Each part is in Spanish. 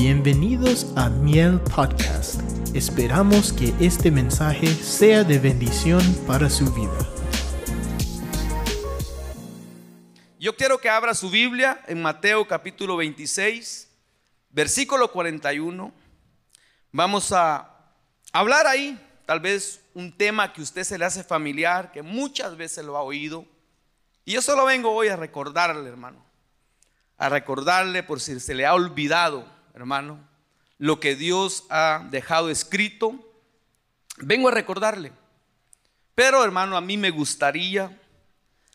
Bienvenidos a Miel Podcast. Esperamos que este mensaje sea de bendición para su vida. Yo quiero que abra su Biblia en Mateo capítulo 26, versículo 41. Vamos a hablar ahí, tal vez un tema que a usted se le hace familiar, que muchas veces lo ha oído. Y yo solo vengo hoy a recordarle, hermano, a recordarle por si se le ha olvidado hermano, lo que Dios ha dejado escrito, vengo a recordarle. Pero, hermano, a mí me gustaría,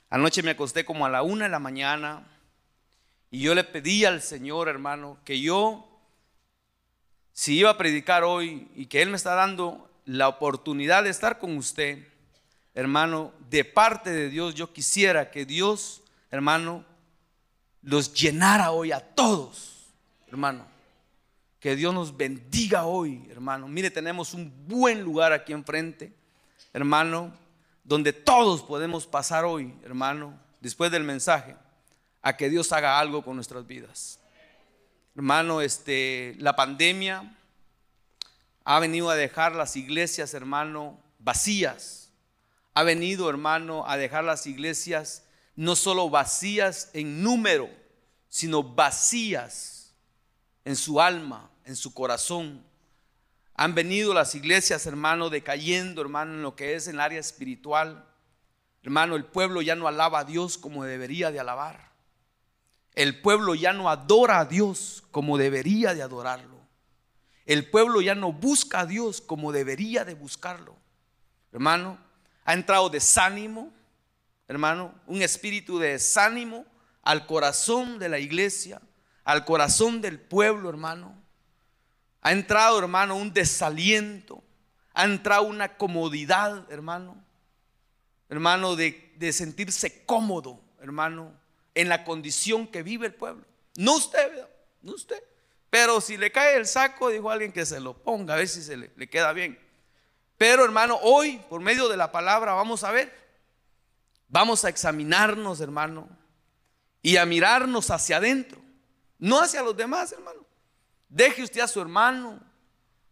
anoche me acosté como a la una de la mañana y yo le pedí al Señor, hermano, que yo, si iba a predicar hoy y que Él me está dando la oportunidad de estar con usted, hermano, de parte de Dios, yo quisiera que Dios, hermano, los llenara hoy a todos, hermano. Que Dios nos bendiga hoy, hermano. Mire, tenemos un buen lugar aquí enfrente, hermano, donde todos podemos pasar hoy, hermano, después del mensaje, a que Dios haga algo con nuestras vidas. Hermano, este, la pandemia ha venido a dejar las iglesias, hermano, vacías. Ha venido, hermano, a dejar las iglesias no solo vacías en número, sino vacías en su alma, en su corazón. Han venido las iglesias, hermano, decayendo, hermano, en lo que es el área espiritual. Hermano, el pueblo ya no alaba a Dios como debería de alabar. El pueblo ya no adora a Dios como debería de adorarlo. El pueblo ya no busca a Dios como debería de buscarlo. Hermano, ha entrado desánimo, hermano, un espíritu de desánimo al corazón de la iglesia, al corazón del pueblo, hermano. Ha entrado, hermano, un desaliento. Ha entrado una comodidad, hermano. Hermano, de, sentirse cómodo, hermano, en la condición que vive el pueblo. No usted, no usted. Pero si le cae el saco, dijo alguien que se lo ponga, a ver si se le, le queda bien. Pero hermano, hoy, por medio de la palabra, vamos a ver. Vamos a examinarnos, hermano, y a mirarnos hacia adentro, no hacia los demás, hermano. Deje usted a su hermano,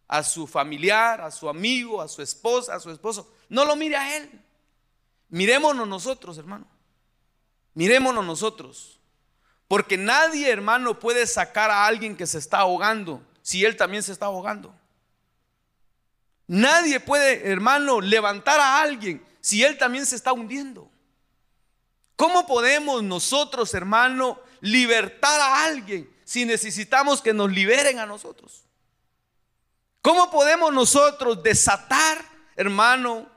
a su familiar, a su amigo, a su esposa, a su esposo. No lo mire a él. Mirémonos nosotros, hermano. Mirémonos nosotros. Porque nadie, hermano, puede sacar a alguien que se está ahogando si él también se está ahogando. Nadie puede, hermano, levantar a alguien si él también se está hundiendo. ¿Cómo podemos nosotros, hermano, libertar a alguien si necesitamos que nos liberen a nosotros? ¿Cómo podemos nosotros desatar, hermano,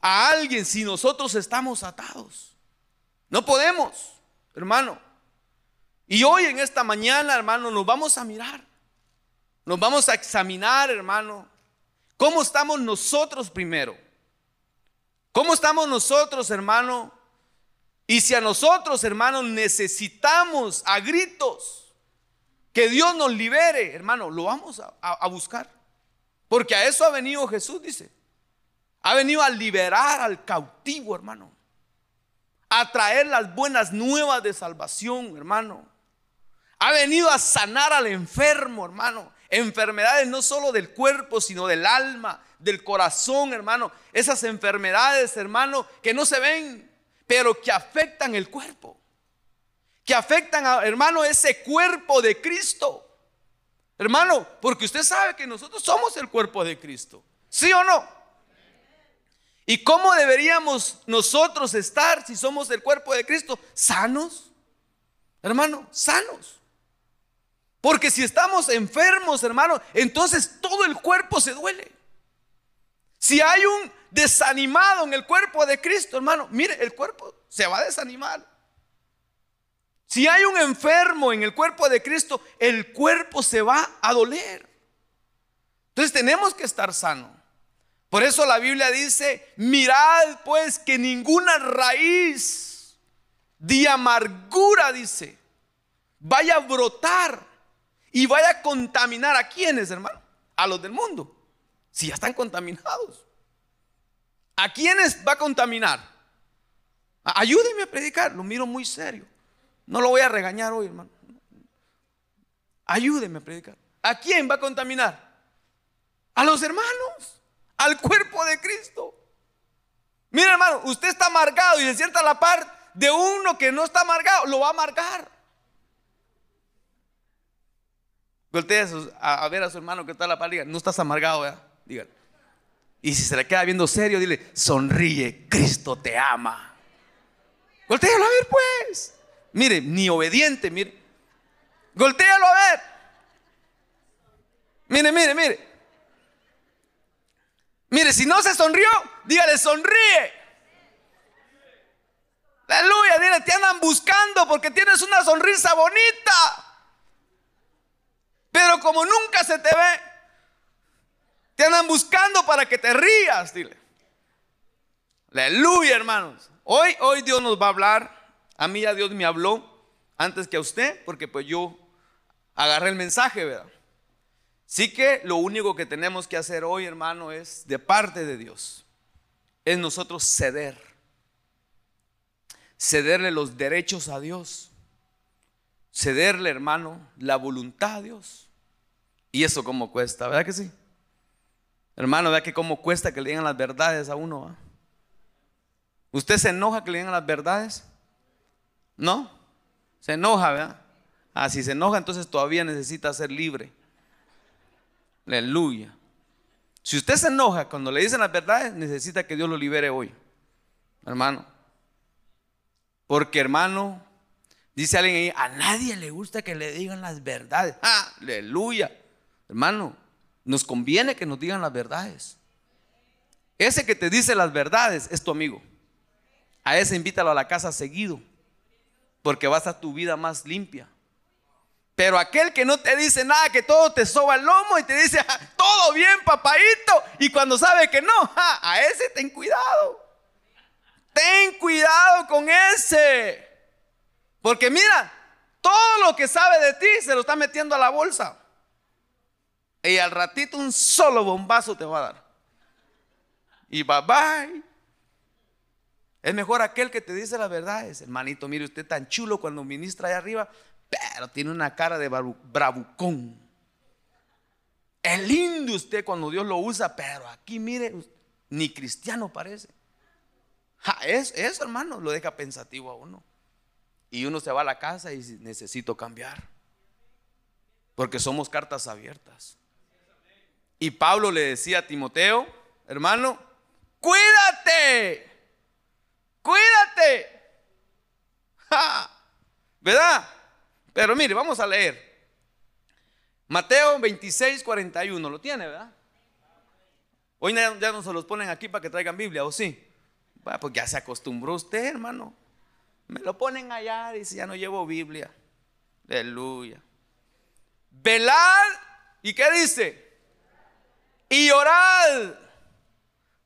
a alguien si nosotros estamos atados? No podemos, hermano. Y hoy en esta mañana, hermano, nos vamos a mirar. Nos vamos a examinar, hermano, cómo estamos nosotros primero. ¿Cómo estamos nosotros, hermano? Y si a nosotros, hermano, necesitamos a gritos que Dios nos libere, hermano, lo vamos a, buscar. Porque a eso ha venido Jesús, dice. Ha venido a liberar al cautivo, hermano. A traer las buenas nuevas de salvación, hermano. Ha venido a sanar al enfermo, hermano. Enfermedades no solo del cuerpo, sino del alma, del corazón, hermano. Esas enfermedades, hermano, que no se ven, pero que afectan el cuerpo que afectan a, hermano, ese cuerpo de Cristo. Hermano, porque usted sabe que nosotros somos el cuerpo de Cristo. ¿Sí o no? ¿Y cómo deberíamos nosotros estar si somos el cuerpo de Cristo? Sanos. Hermano, sanos. Porque si estamos enfermos, hermano, entonces todo el cuerpo se duele. Si hay un desanimado en el cuerpo de Cristo, hermano, mire, el cuerpo se va a desanimar. Si hay un enfermo en el cuerpo de Cristo, el cuerpo se va a doler. Entonces tenemos que estar sano. Por eso la Biblia dice, mirad pues que ninguna raíz de amargura, dice, vaya a brotar y vaya a contaminar a quienes, hermano, a los del mundo, si ya están contaminados. ¿A quiénes va a contaminar? Ayúdenme a predicar, lo miro muy serio. No lo voy a regañar hoy, hermano. Ayúdeme a predicar. ¿A quién va a contaminar? A los hermanos, al cuerpo de Cristo. Mira hermano, usted está amargado y se sienta a la par de uno que no está amargado, lo va a amargar. Voltea a, ver a su hermano que está a la par, diga, no estás amargado, ¿verdad? Dígale. Y si se le queda viendo serio, dile, sonríe, Cristo te ama. Voltéalo a ver, pues. Mire, ni obediente, mire. Voltéalo a ver. Mire, mire, mire. Mire, si no se sonrió, dígale, sonríe. Aleluya, dile, te andan buscando porque tienes una sonrisa bonita. Pero como nunca se te ve, te andan buscando para que te rías, dile. Aleluya, hermanos. Hoy, hoy Dios nos va a hablar. A mí ya Dios me habló antes que a usted, porque pues yo agarré el mensaje, ¿verdad? Sí que lo único que tenemos que hacer hoy, hermano, es de parte de Dios, es nosotros ceder, cederle los derechos a Dios, cederle, hermano, la voluntad a Dios. Y eso como cuesta, ¿verdad que sí? Hermano, ¿verdad que cómo cuesta que le digan las verdades a uno? ¿Usted se enoja que le digan las verdades? ¿No? Se enoja, ¿verdad? Ah, si se enoja, entonces todavía necesita ser libre. Aleluya. Si usted se enoja cuando le dicen las verdades, necesita que Dios lo libere hoy, hermano. Porque, hermano, dice alguien ahí, a nadie le gusta que le digan las verdades. Aleluya. Hermano, nos conviene que nos digan las verdades. Ese que te dice las verdades es tu amigo. A ese invítalo a la casa seguido, porque vas a tu vida más limpia. Pero aquel que no te dice nada, que todo te soba el lomo y te dice, todo bien, papadito, y cuando sabe que no, a ese ten cuidado. Ten cuidado con ese. Porque mira, todo lo que sabe de ti se lo está metiendo a la bolsa. Y al ratito un solo bombazo te va a dar. Y bye bye. Es mejor aquel que te dice la verdad. Es hermanito, mire usted tan chulo cuando ministra allá arriba pero tiene una cara de bravucón. Es lindo usted cuando Dios lo usa, pero aquí mire, ni cristiano parece. eso, hermano, lo deja pensativo a uno. Y uno se va a la casa y necesito cambiar. Porque somos cartas abiertas. Y Pablo le decía a Timoteo, hermano, cuídate, cuídate. ¿Verdad? Pero mire, vamos a leer. Mateo 26, 41. ¿Lo tiene, verdad? Hoy ya no se los ponen aquí para que traigan Biblia, ¿o sí? Bueno, pues ya se acostumbró usted, hermano. Me lo ponen allá, dice, ya no llevo Biblia. Aleluya. Velad, ¿y qué dice? Y orad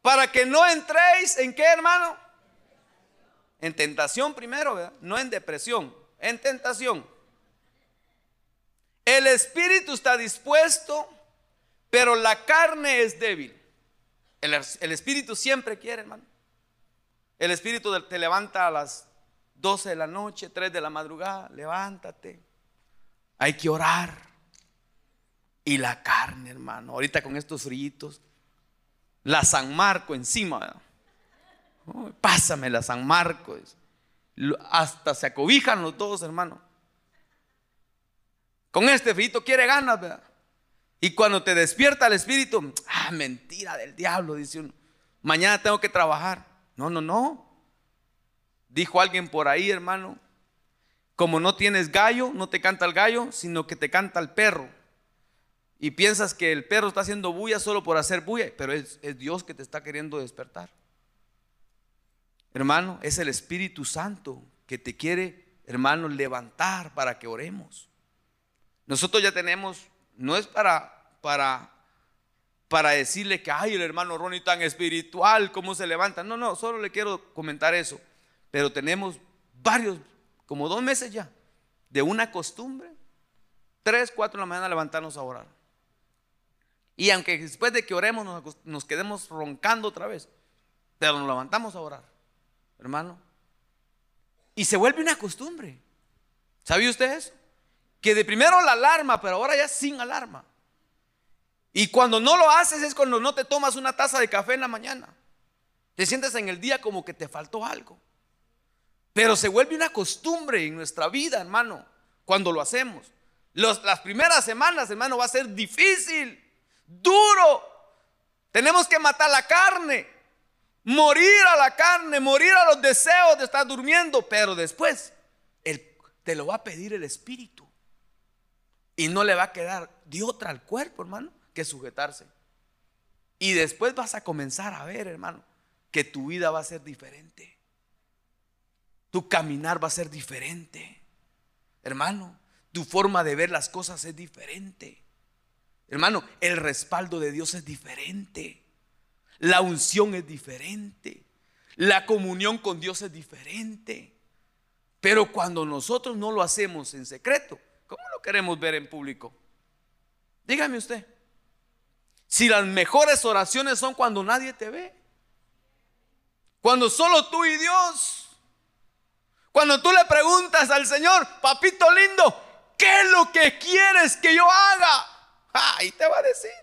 para que no entréis en qué, hermano? En tentación primero, ¿verdad? No en depresión, en tentación. El espíritu está dispuesto, pero la carne es débil. El, espíritu siempre quiere, hermano. El espíritu te levanta a las 12 de la noche, 3 de la madrugada, levántate. Hay que orar. Y la carne, hermano, ahorita con estos fríos, la San Marco encima. Pásame la San Marco. Hasta se acobijan los dos, hermano. Con este frito quiere ganas, ¿verdad? Y cuando te despierta el espíritu, ah, mentira del diablo, dice uno. Mañana tengo que trabajar. No, no, no. Dijo alguien por ahí, hermano, como no tienes gallo, no te canta el gallo, sino que te canta el perro. Y piensas que el perro está haciendo bulla solo por hacer bulla, pero es, es Dios que te está queriendo despertar. Hermano, es el Espíritu Santo que te quiere, hermano, levantar para que oremos. Nosotros ya tenemos, no es para, para, para decirle que, ay, el hermano Ronnie tan espiritual, cómo se levanta. No, no, solo le quiero comentar eso. Pero tenemos varios, como dos meses ya, de una costumbre, tres, cuatro de la mañana levantarnos a orar. Y aunque después de que oremos nos, nos quedemos roncando otra vez, pero nos levantamos a orar, hermano. Y se vuelve una costumbre. ¿Sabía usted eso? que de primero la alarma, pero ahora ya sin alarma. Y cuando no lo haces es cuando no te tomas una taza de café en la mañana. Te sientes en el día como que te faltó algo. Pero se vuelve una costumbre en nuestra vida, hermano, cuando lo hacemos. las primeras semanas, hermano, va a ser difícil, duro. Tenemos que matar la carne, morir a la carne, morir a los deseos de estar durmiendo. Pero después te lo va a pedir el Espíritu. Y no le va a quedar de otra al cuerpo, hermano, que sujetarse. Y después vas a comenzar a ver, hermano, que tu vida va a ser diferente. Tu caminar va a ser diferente. Hermano, tu forma de ver las cosas es diferente. Hermano, el respaldo de Dios es diferente. La unción es diferente. La comunión con Dios es diferente. Pero cuando nosotros no lo hacemos en secreto, ¿cómo lo queremos ver en público? Dígame usted. Si las mejores oraciones son cuando nadie te ve. Cuando solo tú y Dios. Cuando tú le preguntas al Señor, papito lindo, ¿qué es lo que quieres que yo haga? Ahí te va a decir.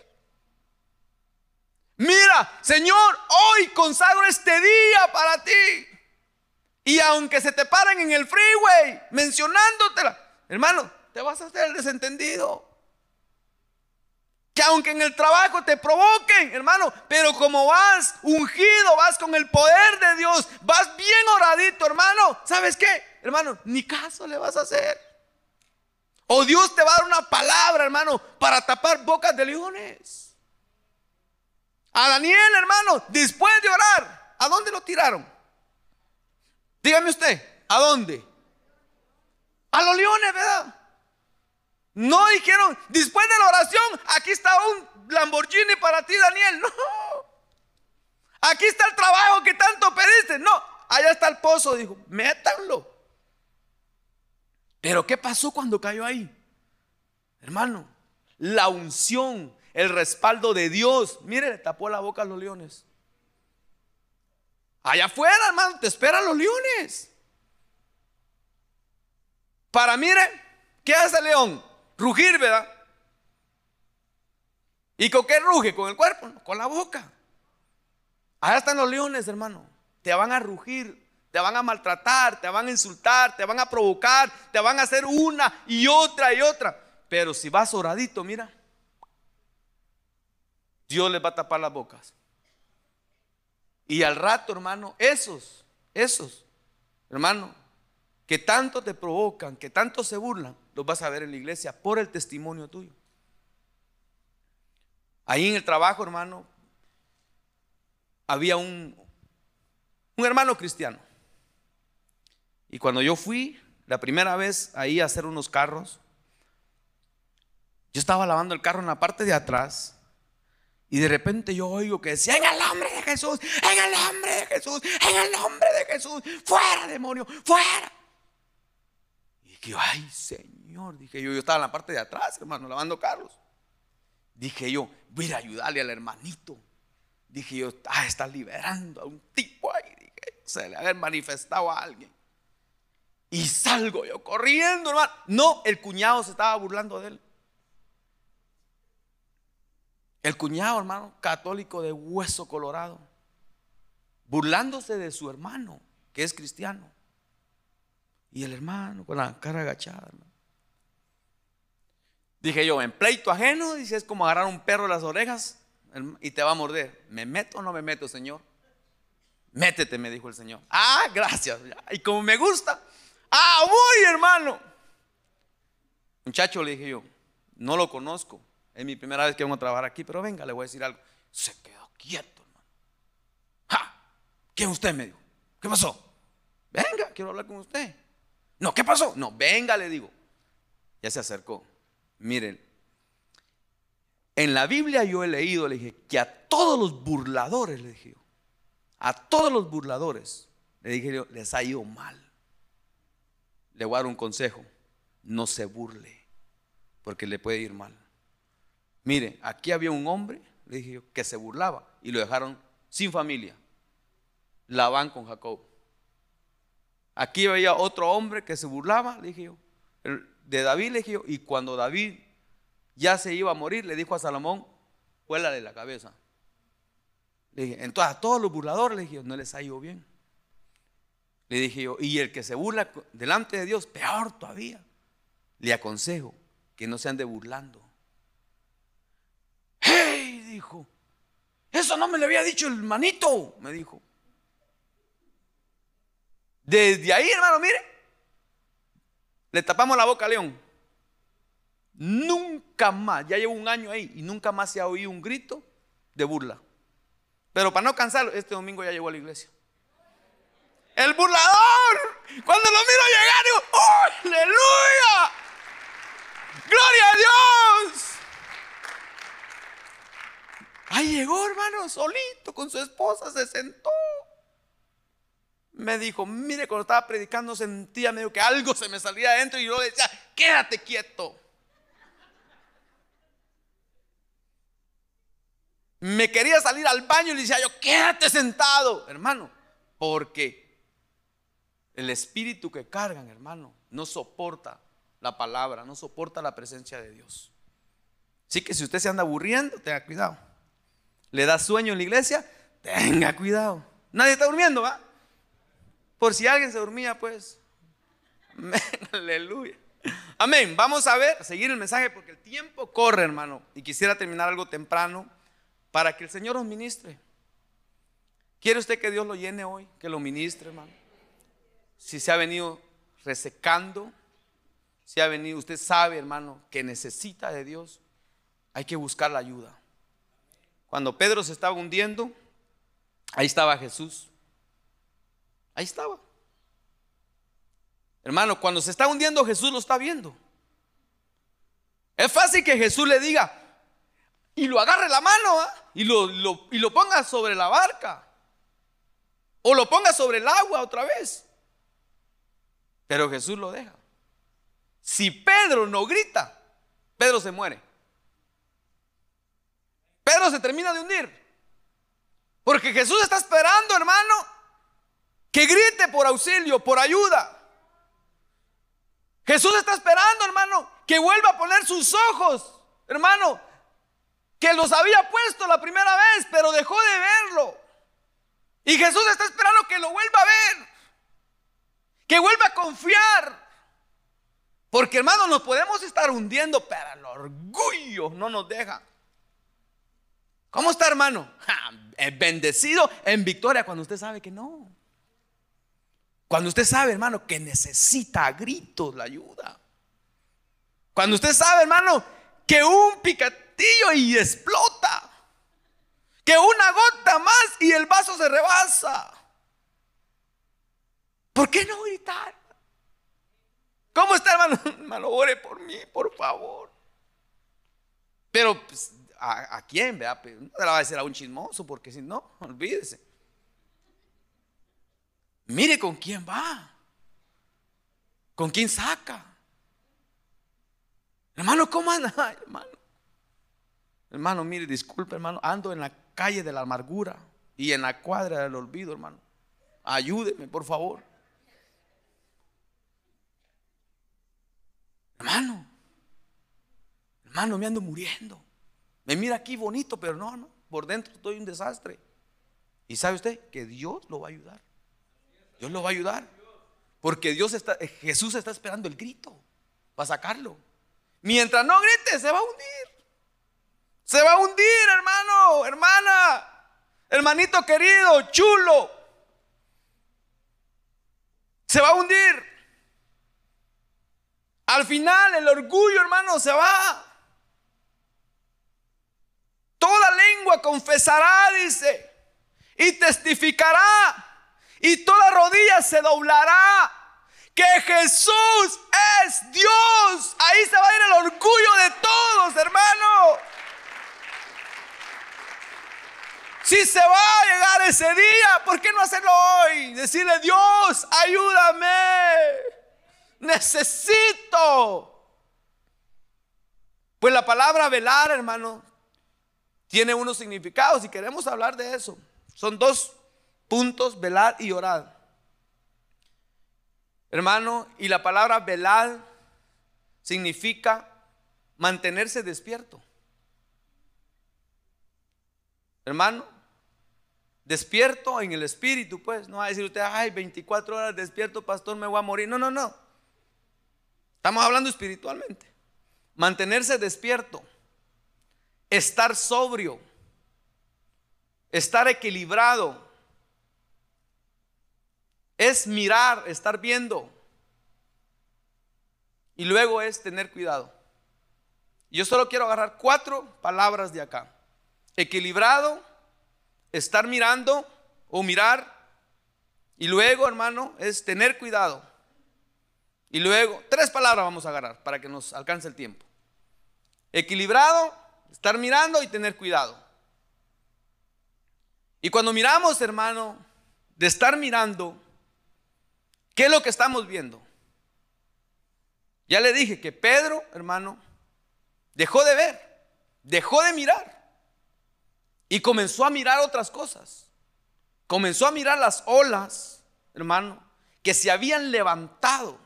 Mira, Señor, hoy consagro este día para ti. Y aunque se te paren en el freeway mencionándotela, hermano, te vas a hacer desentendido. Que aunque en el trabajo te provoquen, hermano, pero como vas ungido, vas con el poder de Dios, vas bien oradito, hermano, ¿sabes qué? Hermano, ni caso le vas a hacer. O Dios te va a dar una palabra, hermano, para tapar bocas de leones. A Daniel, hermano, después de orar, ¿a dónde lo tiraron? Dígame usted, ¿a dónde? A los leones, ¿verdad? No dijeron, después de la oración, aquí está un Lamborghini para ti, Daniel. No. Aquí está el trabajo que tanto pediste. No, allá está el pozo. Dijo, métanlo. Pero ¿qué pasó cuando cayó ahí? Hermano, la unción, el respaldo de Dios. Mire, le tapó la boca a los leones. Allá afuera, hermano, te esperan los leones. Para, mire, ¿qué hace el león? Rugir, ¿verdad? ¿Y con qué ruge? ¿Con el cuerpo? con la boca. Allá están los leones, hermano. Te van a rugir, te van a maltratar, te van a insultar, te van a provocar, te van a hacer una y otra y otra. Pero si vas oradito, mira, Dios les va a tapar las bocas. Y al rato, hermano, esos, esos, hermano, que tanto te provocan, que tanto se burlan, los vas a ver en la iglesia por el testimonio tuyo. Ahí en el trabajo, hermano, había un, un hermano cristiano. Y cuando yo fui la primera vez ahí a hacer unos carros, yo estaba lavando el carro en la parte de atrás y de repente yo oigo que decía, en el nombre de Jesús, en el nombre de Jesús, en el nombre de Jesús, fuera demonio, fuera. Y dije, ay Señor, dije yo, yo estaba en la parte de atrás, hermano, lavando carros. Dije yo, voy a ayudarle al hermanito. Dije yo, ah, está liberando a un tipo ahí. Dije, se le ha manifestado a alguien. Y salgo yo corriendo, hermano. No, el cuñado se estaba burlando de él. El cuñado, hermano, católico de hueso colorado, burlándose de su hermano, que es cristiano. Y el hermano con la cara agachada. Dije yo, en pleito ajeno, dice, es como agarrar un perro de las orejas y te va a morder. ¿Me meto o no me meto, Señor? Métete, me dijo el Señor. Ah, gracias. Y como me gusta, ah, voy, hermano. Muchacho, le dije yo, no lo conozco. Es mi primera vez que vengo a trabajar aquí, pero venga, le voy a decir algo. Se quedó quieto, hermano. ¡Ja! ¿Quién usted me dijo? ¿Qué pasó? Venga, quiero hablar con usted. No, ¿qué pasó? No, venga, le digo. Ya se acercó. Miren, en la Biblia yo he leído, le dije, que a todos los burladores, le dije a todos los burladores, le dije yo, les ha ido mal. Le voy a dar un consejo, no se burle, porque le puede ir mal. Mire, aquí había un hombre, le dije yo, que se burlaba y lo dejaron sin familia. Labán con Jacob. Aquí había otro hombre que se burlaba, le dije yo, de David, le dije yo, y cuando David ya se iba a morir, le dijo a Salomón, de la cabeza. Le dije, entonces a todos los burladores, le dije, no les ha ido bien. Le dije yo, y el que se burla delante de Dios, peor todavía. Le aconsejo que no se ande burlando. Dijo, eso no me lo había dicho el manito, me dijo. Desde ahí, hermano, mire, le tapamos la boca a León. Nunca más, ya llevo un año ahí y nunca más se ha oído un grito de burla. Pero para no cansarlo, este domingo ya llegó a la iglesia. El burlador, cuando lo miro llegar, digo, ¡Oh, aleluya! ¡Gloria a Dios! Ahí llegó, hermano, solito con su esposa, se sentó me dijo, mire, cuando estaba predicando sentía medio que algo se me salía adentro y yo decía, quédate quieto. Me quería salir al baño y le decía yo, quédate sentado, hermano, porque el espíritu que cargan, hermano, no soporta la palabra, no soporta la presencia de Dios. Así que si usted se anda aburriendo, tenga cuidado. Le da sueño en la iglesia, tenga cuidado. Nadie está durmiendo, ¿va? Por si alguien se dormía, pues. Aleluya. Amén. Vamos a ver, a seguir el mensaje porque el tiempo corre, hermano. Y quisiera terminar algo temprano para que el Señor nos ministre. ¿Quiere usted que Dios lo llene hoy? Que lo ministre, hermano. Si se ha venido resecando, si ha venido, usted sabe, hermano, que necesita de Dios, hay que buscar la ayuda. Cuando Pedro se estaba hundiendo, ahí estaba Jesús. Ahí estaba. Hermano, cuando se está hundiendo Jesús lo está viendo. Es fácil que Jesús le diga y lo agarre la mano ¿ah? y, lo, y lo ponga sobre la barca. O lo ponga sobre el agua otra vez. Pero Jesús lo deja. Si Pedro no grita, Pedro se muere. Pedro se termina de hundir. Porque Jesús está esperando, hermano, que grite por auxilio, por ayuda. Jesús está esperando, hermano, que vuelva a poner sus ojos, hermano, que los había puesto la primera vez, pero dejó de verlo. Y Jesús está esperando que lo vuelva a ver, que vuelva a confiar. Porque, hermano, nos podemos estar hundiendo, pero el orgullo no nos deja. ¿Cómo está, hermano? bendecido en victoria cuando usted sabe que no. Cuando usted sabe, hermano, que necesita a gritos la ayuda. Cuando usted sabe, hermano, que un picatillo y explota. Que una gota más y el vaso se rebasa. ¿Por qué no gritar? ¿Cómo está, hermano? Hermano, ore por mí, por favor. Pero, pues, ¿a, quién? Vea? Pues, no se la va a decir a un chismoso, porque si no, olvídese. Mire con quién va. ¿Con quién saca? Hermano, ¿cómo anda? hermano. Hermano, mire, disculpe, hermano. Ando en la calle de la amargura y en la cuadra del olvido, hermano. Ayúdeme, por favor. Hermano, hermano, me ando muriendo. Me mira aquí bonito, pero no, no. Por dentro estoy un desastre. Y sabe usted que Dios lo va a ayudar. Dios lo va a ayudar. Porque Dios está, eh, Jesús está esperando el grito para sacarlo. Mientras no grite, se va a hundir. Se va a hundir, hermano, hermana, hermanito querido, chulo. Se va a hundir. Al final el orgullo, hermano, se va. Toda lengua confesará, dice, y testificará y toda rodilla se doblará que Jesús es Dios. Ahí se va a ir el orgullo de todos, hermano. Si se va a llegar ese día, ¿por qué no hacerlo hoy? Decirle, Dios, ayúdame. Necesito. Pues la palabra velar, hermano, tiene unos significados y queremos hablar de eso. Son dos puntos, velar y orar. Hermano, y la palabra velar significa mantenerse despierto. Hermano, despierto en el espíritu, pues. No va a decir usted, ay, 24 horas despierto, pastor, me voy a morir. No, no, no. Estamos hablando espiritualmente. Mantenerse despierto, estar sobrio, estar equilibrado, es mirar, estar viendo. Y luego es tener cuidado. Yo solo quiero agarrar cuatro palabras de acá. Equilibrado, estar mirando o mirar. Y luego, hermano, es tener cuidado. Y luego, tres palabras vamos a agarrar para que nos alcance el tiempo. Equilibrado, estar mirando y tener cuidado. Y cuando miramos, hermano, de estar mirando, ¿qué es lo que estamos viendo? Ya le dije que Pedro, hermano, dejó de ver, dejó de mirar y comenzó a mirar otras cosas. Comenzó a mirar las olas, hermano, que se habían levantado.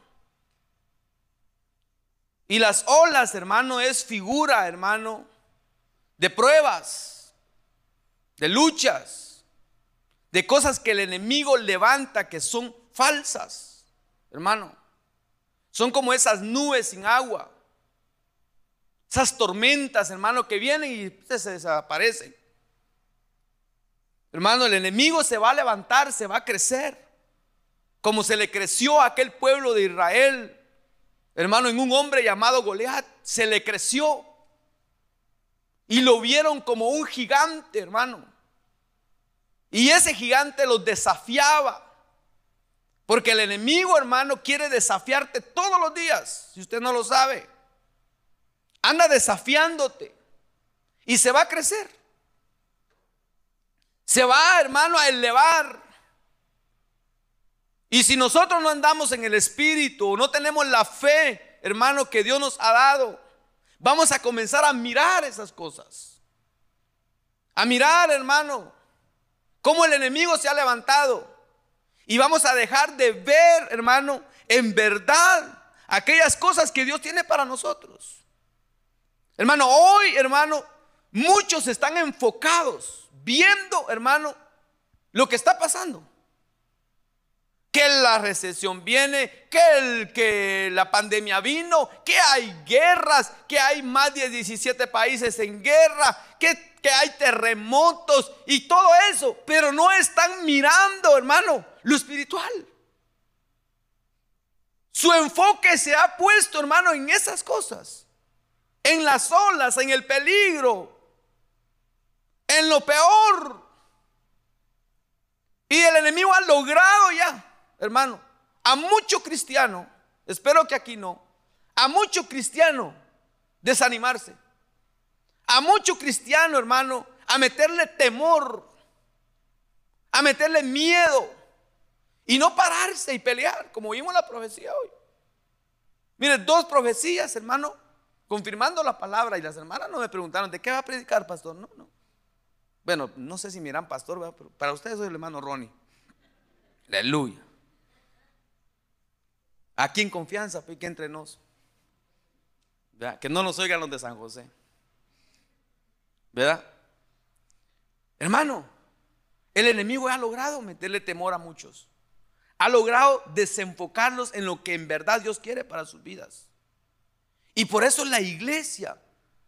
Y las olas, hermano, es figura, hermano, de pruebas, de luchas, de cosas que el enemigo levanta que son falsas, hermano. Son como esas nubes sin agua, esas tormentas, hermano, que vienen y se desaparecen. Hermano, el enemigo se va a levantar, se va a crecer. Como se le creció a aquel pueblo de Israel. Hermano, en un hombre llamado Goliat, se le creció. Y lo vieron como un gigante, hermano. Y ese gigante los desafiaba. Porque el enemigo, hermano, quiere desafiarte todos los días, si usted no lo sabe. Anda desafiándote y se va a crecer. Se va, hermano, a elevar. Y si nosotros no andamos en el Espíritu, no tenemos la fe, hermano, que Dios nos ha dado, vamos a comenzar a mirar esas cosas. A mirar, hermano, cómo el enemigo se ha levantado. Y vamos a dejar de ver, hermano, en verdad aquellas cosas que Dios tiene para nosotros. Hermano, hoy, hermano, muchos están enfocados viendo, hermano, lo que está pasando. Que la recesión viene, que, el, que la pandemia vino, que hay guerras, que hay más de 17 países en guerra, que, que hay terremotos y todo eso. Pero no están mirando, hermano, lo espiritual. Su enfoque se ha puesto, hermano, en esas cosas. En las olas, en el peligro, en lo peor. Y el enemigo ha logrado ya, hermano, a mucho cristiano, espero que aquí no, a mucho cristiano desanimarse. A mucho cristiano, hermano, a meterle temor, a meterle miedo y no pararse y pelear, como vimos la profecía hoy. Mire, dos profecías, hermano, confirmando la palabra y las hermanas no me preguntaron, ¿de qué va a predicar, pastor? No, no. Bueno, no sé si miran pastor, pero para ustedes soy el hermano Ronnie. Aleluya. Aquí en confianza, pique entre nos. Que no nos oigan los de San José. ¿Verdad? Hermano, el enemigo ha logrado meterle temor a muchos. Ha logrado desenfocarlos en lo que en verdad Dios quiere para sus vidas. Y por eso la iglesia,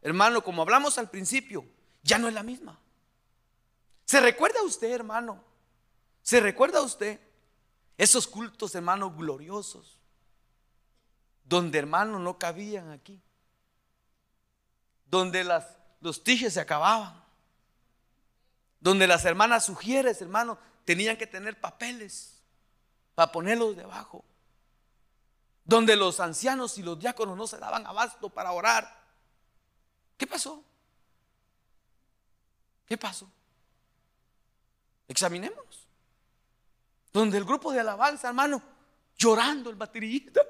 hermano, como hablamos al principio, ya no es la misma. ¿Se recuerda usted, hermano? ¿Se recuerda usted esos cultos, hermano, gloriosos? Donde, hermano, no cabían aquí. Donde las, los tijes se acababan. Donde las hermanas sugieres, hermano, tenían que tener papeles para ponerlos debajo. Donde los ancianos y los diáconos no se daban abasto para orar. ¿Qué pasó? ¿Qué pasó? Examinemos. Donde el grupo de alabanza, hermano, llorando el baterista.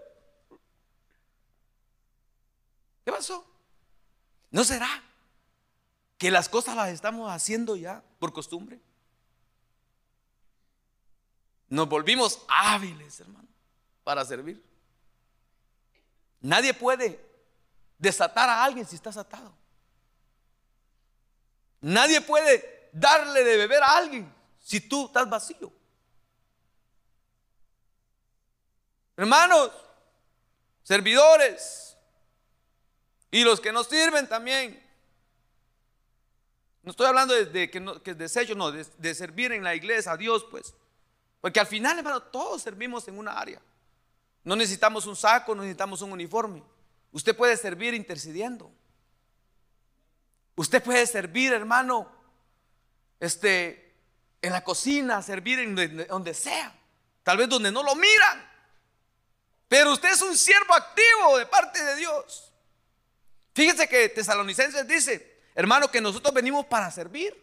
¿Qué pasó? ¿No será que las cosas las estamos haciendo ya por costumbre? Nos volvimos hábiles, hermano, para servir. Nadie puede desatar a alguien si estás atado. Nadie puede darle de beber a alguien si tú estás vacío. Hermanos, servidores y los que nos sirven también. No estoy hablando de, que, no, que desecho, no, de, servir en la iglesia a Dios, pues. Porque al final, hermano, todos servimos en una área. No necesitamos un saco, no necesitamos un uniforme. Usted puede servir intercediendo. Usted puede servir, hermano, este, en la cocina, servir en donde sea. Tal vez donde no lo miran. Pero usted es un siervo activo de parte de Dios. Fíjese que Tesalonicenses dice, hermano, que nosotros venimos para servir.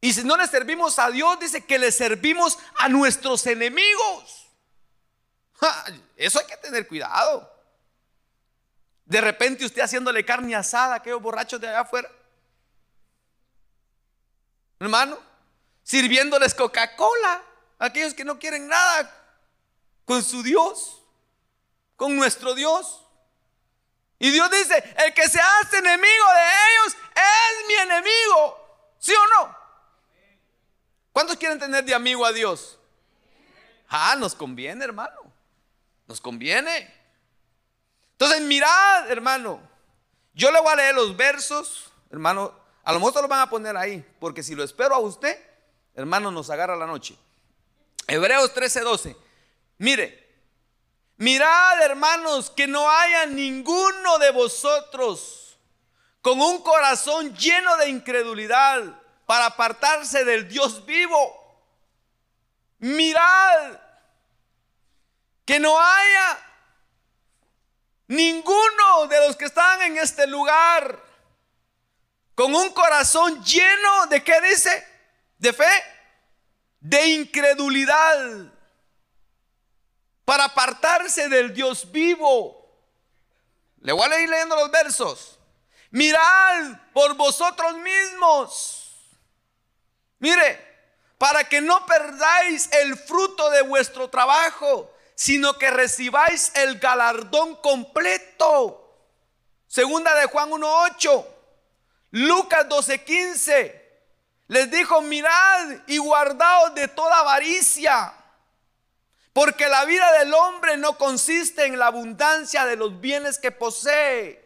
Y si no le servimos a Dios, dice que le servimos a nuestros enemigos. Eso hay que tener cuidado. De repente usted haciéndole carne asada a aquellos borrachos de allá afuera. Hermano, sirviéndoles Coca-Cola a aquellos que no quieren nada con su Dios, con nuestro Dios. Y Dios dice, el que se hace enemigo de ellos es mi enemigo. ¿Sí o no? ¿Cuántos quieren tener de amigo a Dios? Ah, nos conviene, hermano. Nos conviene. Entonces, mirad, hermano. Yo le voy a leer los versos, hermano. A lo mejor lo van a poner ahí, porque si lo espero a usted, hermano, nos agarra la noche. Hebreos 13:12. Mire, mirad hermanos que no haya ninguno de vosotros con un corazón lleno de incredulidad para apartarse del Dios vivo. Mirad que no haya ninguno de los que están en este lugar con un corazón lleno de qué dice? De fe, de incredulidad para apartarse del Dios vivo. Le voy a ir leyendo los versos. Mirad por vosotros mismos. Mire, para que no perdáis el fruto de vuestro trabajo, sino que recibáis el galardón completo. Segunda de Juan 1.8, Lucas 12.15. Les dijo, mirad y guardaos de toda avaricia porque la vida del hombre no consiste en la abundancia de los bienes que posee.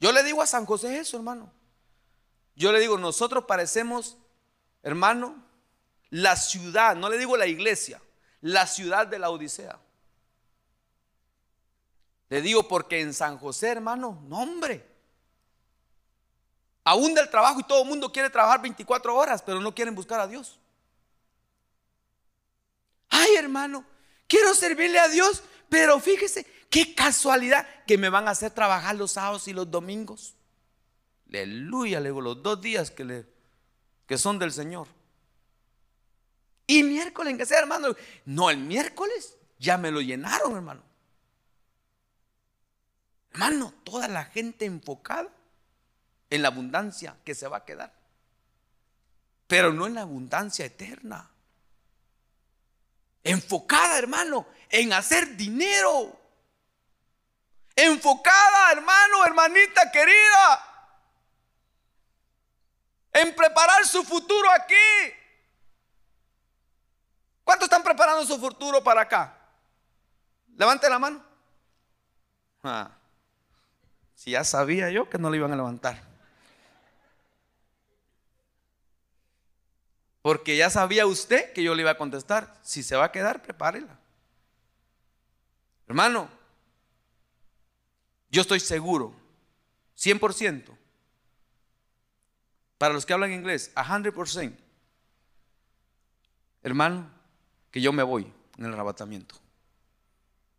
Yo le digo a San José eso, hermano. Yo le digo, nosotros parecemos, hermano, la ciudad, no le digo la iglesia, la ciudad de la Odisea. Le digo porque en San José, hermano, no hombre. Aún del trabajo y todo el mundo quiere trabajar 24 horas, pero no quieren buscar a Dios. Ay, hermano, quiero servirle a Dios, pero fíjese, qué casualidad que me van a hacer trabajar los sábados y los domingos. Aleluya, le digo, los dos días que, le, que son del Señor. Y miércoles, en que sea, hermano. No, el miércoles ya me lo llenaron, hermano. Hermano, toda la gente enfocada en la abundancia que se va a quedar. Pero no en la abundancia eterna enfocada, hermano, en hacer dinero. Enfocada, hermano, hermanita querida, en preparar su futuro aquí. ¿Cuántos están preparando su futuro para acá? Levante la mano. Ah, si ya sabía yo que no le iban a levantar. Porque ya sabía usted que yo le iba a contestar. Si se va a quedar, prepárela. Hermano, yo estoy seguro, 100%, para los que hablan inglés, 100%, hermano, que yo me voy en el arrebatamiento.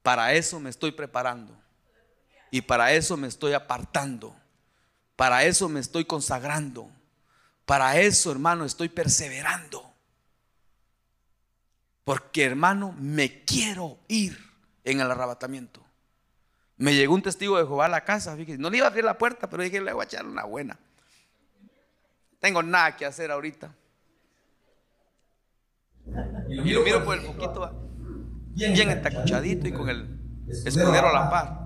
Para eso me estoy preparando. Y para eso me estoy apartando. Para eso me estoy consagrando. Para eso, hermano, estoy perseverando. Porque, hermano, me quiero ir en el arrebatamiento. Me llegó un testigo de Jehová a la casa, fíjese, no le iba a abrir la puerta, pero dije, le voy a echar una buena. Tengo nada que hacer ahorita. Y lo miro por el poquito, bien entacuchadito y con el escudero a la par.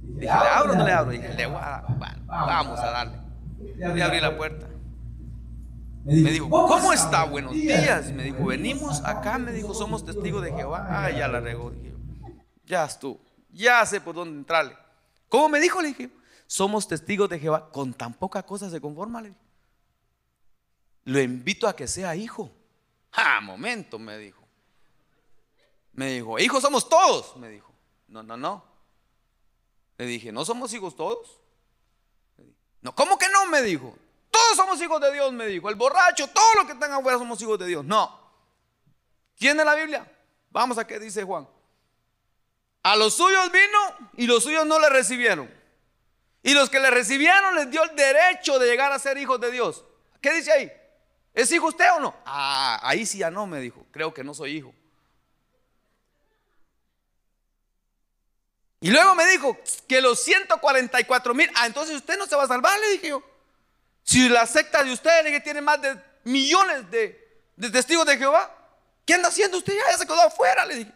Dije, ¿le abro o no le abro? Dije, le voy a, vamos a darle. Le abrí la puerta. Me dijo, ¿cómo está? Buenos días. Me dijo, venimos acá. Me dijo, somos testigos de Jehová. Ah, ya la regó. Dije, ya estuvo. Ya sé por dónde entrarle. ¿Cómo me dijo? Le dije, somos testigos de Jehová. Con tan poca cosa se conforma. Le dije. Lo invito a que sea hijo. Ah, momento, me dijo. Me dijo, hijos somos todos. Me dijo, no, no, no. Le dije, ¿no somos hijos todos? ¿Cómo que no? Me dijo. Todos somos hijos de Dios, me dijo. El borracho, todos los que están afuera somos hijos de Dios. No. ¿Tiene la Biblia? Vamos a qué dice Juan. A los suyos vino y los suyos no le recibieron. Y los que le recibieron les dio el derecho de llegar a ser hijos de Dios. ¿Qué dice ahí? ¿Es hijo usted o no? Ah, ahí sí ya no, me dijo. Creo que no soy hijo. Y luego me dijo que los 144 mil, ah, entonces usted no se va a salvar, le dije yo. Si la secta de ustedes tiene más de millones de, testigos de Jehová, ¿qué anda haciendo usted? Ya, se quedó afuera, le dije.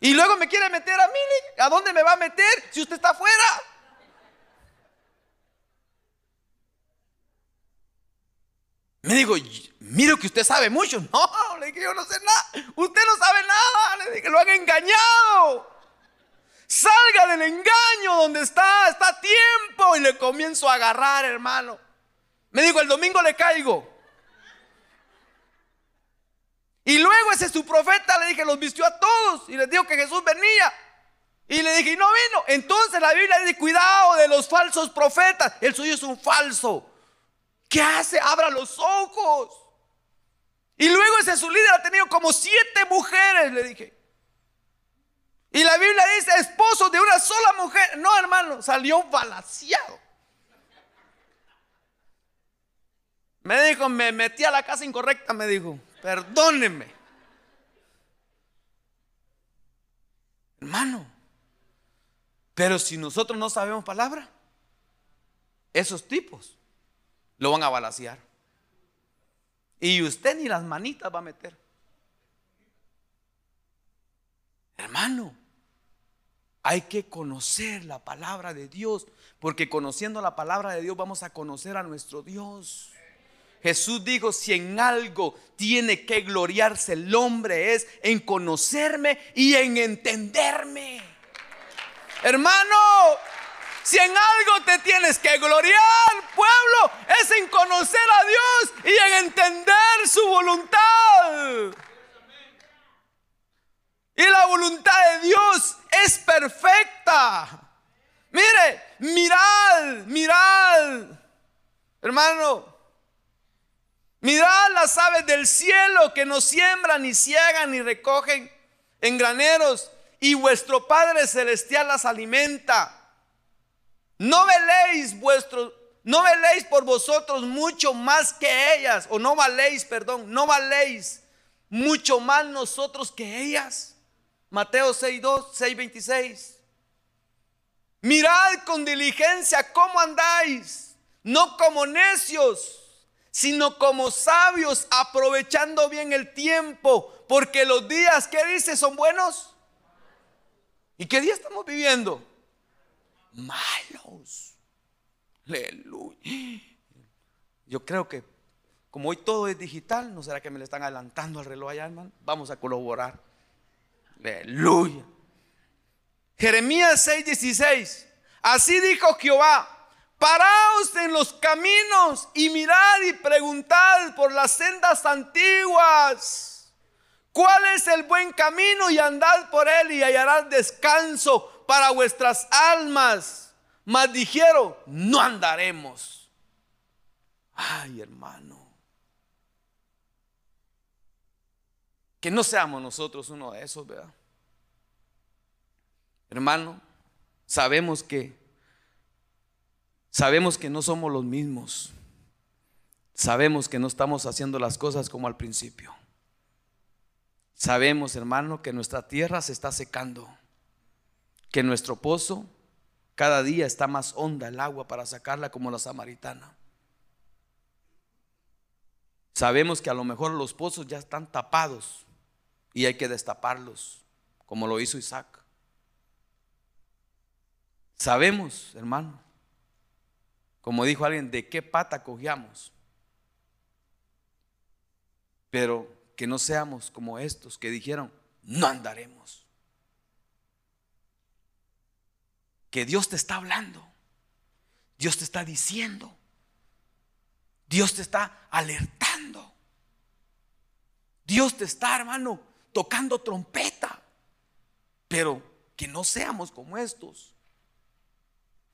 Y luego me quiere meter a mí, ¿a dónde me va a meter si usted está afuera? Me dijo, miro que usted sabe mucho. No, le dije, yo no sé nada. Usted no sabe nada. Le dije, lo han engañado. Salga del engaño donde está, está a tiempo. Y le comienzo a agarrar, hermano. Me dijo, el domingo le caigo. Y luego ese su profeta le dije, los vistió a todos. Y les dijo que Jesús venía. Y le dije, y no vino. Entonces la Biblia dice, cuidado de los falsos profetas. El suyo es un falso. ¿Qué hace? Abra los ojos. Y luego ese su líder ha tenido como siete mujeres, le dije. Y la Biblia dice, esposo de una sola mujer. No, hermano, salió balaseado. Me dijo, me metí a la casa incorrecta, me dijo, perdóneme. Hermano, pero si nosotros no sabemos palabra, esos tipos lo van a balasear. Y usted ni las manitas va a meter. Hermano, hay que conocer la palabra de Dios, porque conociendo la palabra de Dios vamos a conocer a nuestro Dios. Jesús dijo, si en algo tiene que gloriarse el hombre es en conocerme y en entenderme. Hermano, si en algo te tienes que gloriar, pueblo, es en conocer a Dios y en entender su voluntad. Y la voluntad de Dios Mire, mirad, mirad, hermano. Mirad las aves del cielo que no siembran, ni ciegan, ni recogen en graneros, y vuestro Padre Celestial las alimenta. No veléis vuestro, no veléis por vosotros mucho más que ellas, o no valéis, perdón, no valéis mucho más nosotros que ellas. Mateo 6.2, 6.26. Mirad con diligencia cómo andáis, no como necios, sino como sabios, aprovechando bien el tiempo, porque los días que dice son buenos. ¿Y qué día estamos viviendo? Malos. Aleluya. Yo creo que como hoy todo es digital, ¿no será que me le están adelantando al reloj allá, hermano? Vamos a colaborar. Aleluya. Jeremías 6:16. Así dijo Jehová. Paraos en los caminos y mirad y preguntad por las sendas antiguas. ¿Cuál es el buen camino? Y andad por él y hallarás descanso para vuestras almas. Mas dijeron, no andaremos. Ay, hermano. Que no seamos nosotros uno de esos, ¿verdad? Hermano, sabemos que sabemos que no somos los mismos. Sabemos que no estamos haciendo las cosas como al principio. Sabemos, hermano, que nuestra tierra se está secando, que nuestro pozo cada día está más honda el agua para sacarla como la samaritana. Sabemos que a lo mejor los pozos ya están tapados y hay que destaparlos como lo hizo Isaac. Sabemos, hermano, como dijo alguien, de qué pata cogíamos. Pero que no seamos como estos que dijeron, no andaremos. Que Dios te está hablando. Dios te está diciendo. Dios te está alertando. Dios te está, hermano, tocando trompeta. Pero que no seamos como estos.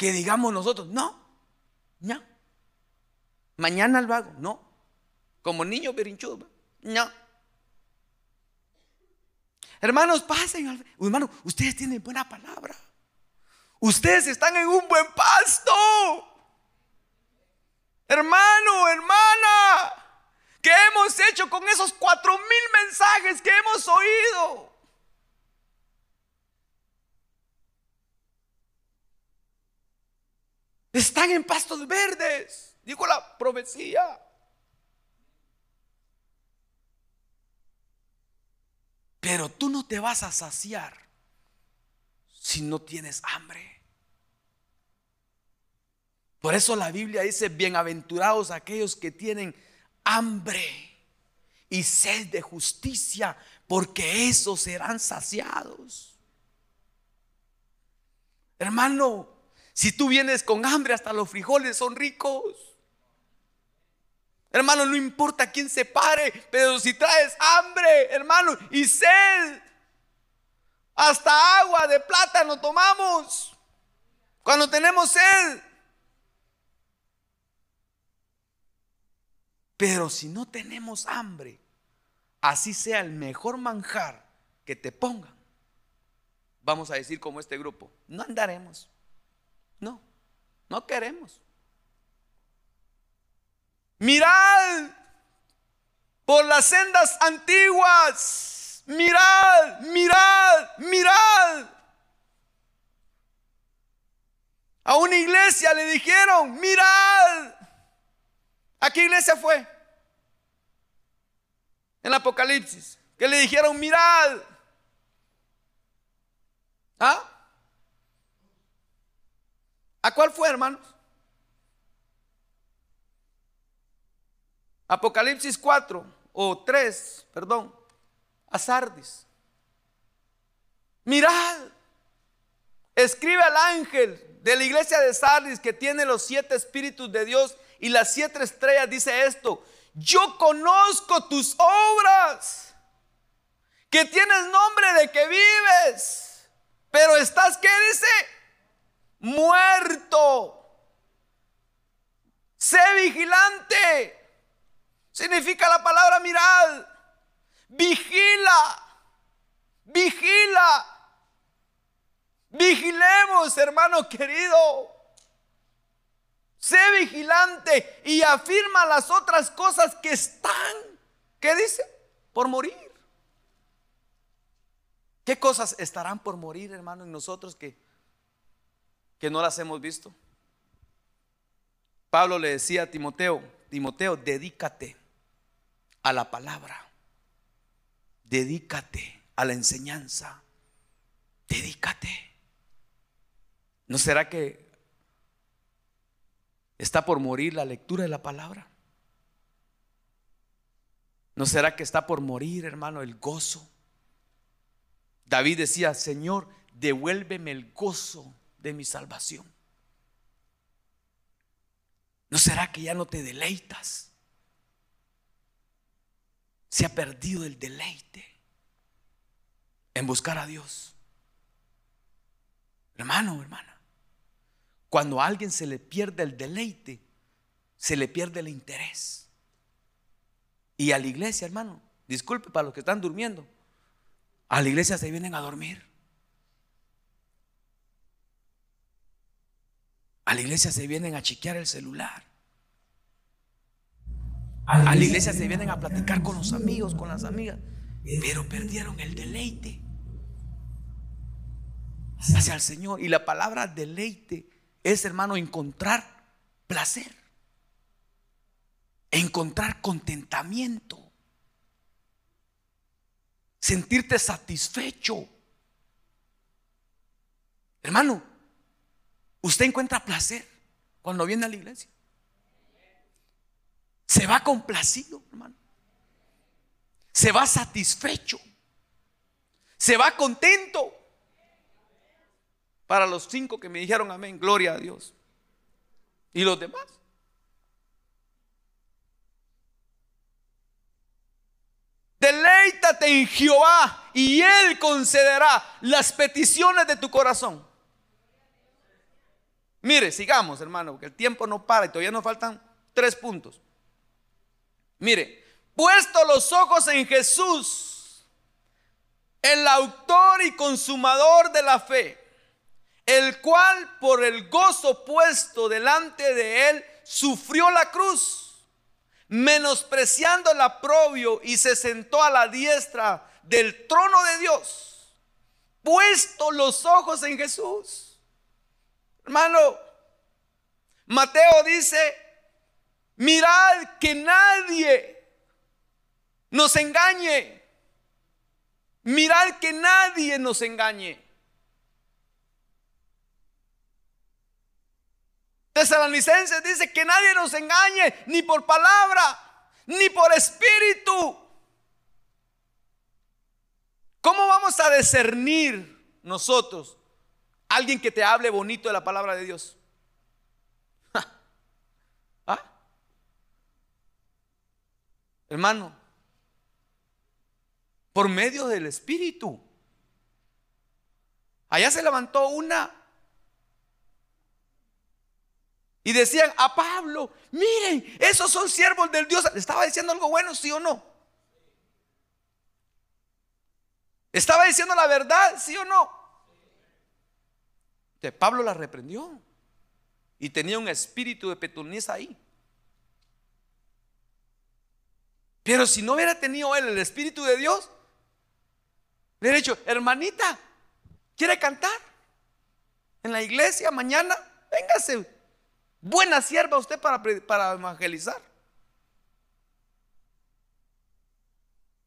Que digamos nosotros, no, no. Mañana lo hago, no. Como niño berinchudo, no. Hermanos, pasen. Hermano, ustedes tienen buena palabra. Ustedes están en un buen pasto. Hermano, hermana, ¿qué hemos hecho con esos cuatro mil mensajes que hemos oído? Están en pastos verdes, dijo la profecía. Pero tú no te vas a saciar si no tienes hambre. Por eso la Biblia dice, bienaventurados aquellos que tienen hambre y sed de justicia, porque esos serán saciados. Hermano, si tú vienes con hambre, hasta los frijoles son ricos. Hermano, no importa quién se pare, pero si traes hambre, hermano, y sed, hasta agua de plátano tomamos cuando tenemos sed. Pero si no tenemos hambre, así sea el mejor manjar que te pongan, vamos a decir como este grupo, no andaremos. No, no queremos. Mirad por las sendas antiguas. Mirad, mirad, mirad. A una iglesia le dijeron, mirad. ¿A qué iglesia fue? En Apocalipsis. Que le dijeron, mirad. ¿Ah? ¿A cuál fue, hermanos? Apocalipsis 4 o 3, perdón, a Sardis. Mirad, escribe al ángel de la iglesia de Sardis que tiene los siete espíritus de Dios y las siete estrellas, dice esto, yo conozco tus obras, que tienes nombre de que vives, pero estás, ¿qué dice? Muerto. Sé vigilante Significa la palabra mirad. Vigila. Vigila. Vigilemos, hermano querido. Sé vigilante y afirma las otras cosas que están, ¿qué dice? Por morir. ¿Qué cosas estarán por morir, hermano, en nosotros que, que no las hemos visto? Pablo le decía a Timoteo, Timoteo, dedícate a la palabra. Dedícate a la enseñanza. Dedícate. ¿No será que está por morir la lectura de la palabra? ¿No será que está por morir, hermano, el gozo? David decía, Señor, devuélveme el gozo de mi salvación. ¿No será que ya no te deleitas? se ha perdido el deleite en buscar a Dios. Hermano, hermana, cuando a alguien se le pierde el deleite, se le pierde el interés. Y a la iglesia, hermano, disculpe para los que están durmiendo, a la iglesia se vienen a dormir. A la iglesia se vienen a chequear el celular. A la iglesia se vienen a platicar con los amigos, con las amigas, pero perdieron el deleite hacia el Señor. Y la palabra deleite es, hermano, encontrar placer, encontrar contentamiento, sentirte satisfecho Hermano, usted encuentra placer cuando viene a la iglesia. Se va complacido, hermano. Se va satisfecho. Se va contento. Para los cinco que me dijeron amén, gloria a Dios. ¿Y los demás? Deleítate en Jehová y Él concederá las peticiones de tu corazón. Mire, sigamos, hermano, porque el tiempo no para y todavía nos faltan tres puntos. Mire, puesto los ojos en Jesús, el autor y consumador de la fe, el cual por el gozo puesto delante de él sufrió la cruz, menospreciando el aprobio y se sentó a la diestra del trono de Dios, puesto los ojos en Jesús. Hermano, Mateo dice, mirad que nadie nos engañe. Mirad que nadie nos engañe. Tesalonicenses dice que nadie nos engañe, ni por palabra, ni por espíritu. ¿Cómo vamos a discernir nosotros Alguien que te hable bonito de la palabra de Dios. ¿Ah? Hermano, por medio del Espíritu. Allá se levantó una y decían a Pablo, miren, esos son siervos del Dios. ¿Le estaba diciendo algo bueno, sí o no? ¿Estaba diciendo la verdad, sí o no? Pablo la reprendió. Y tenía un espíritu de petuniza ahí. Pero si no hubiera tenido él el espíritu de Dios, le hubiera dicho, hermanita, ¿quiere cantar? En la iglesia mañana, véngase. Buena sierva usted para, para evangelizar.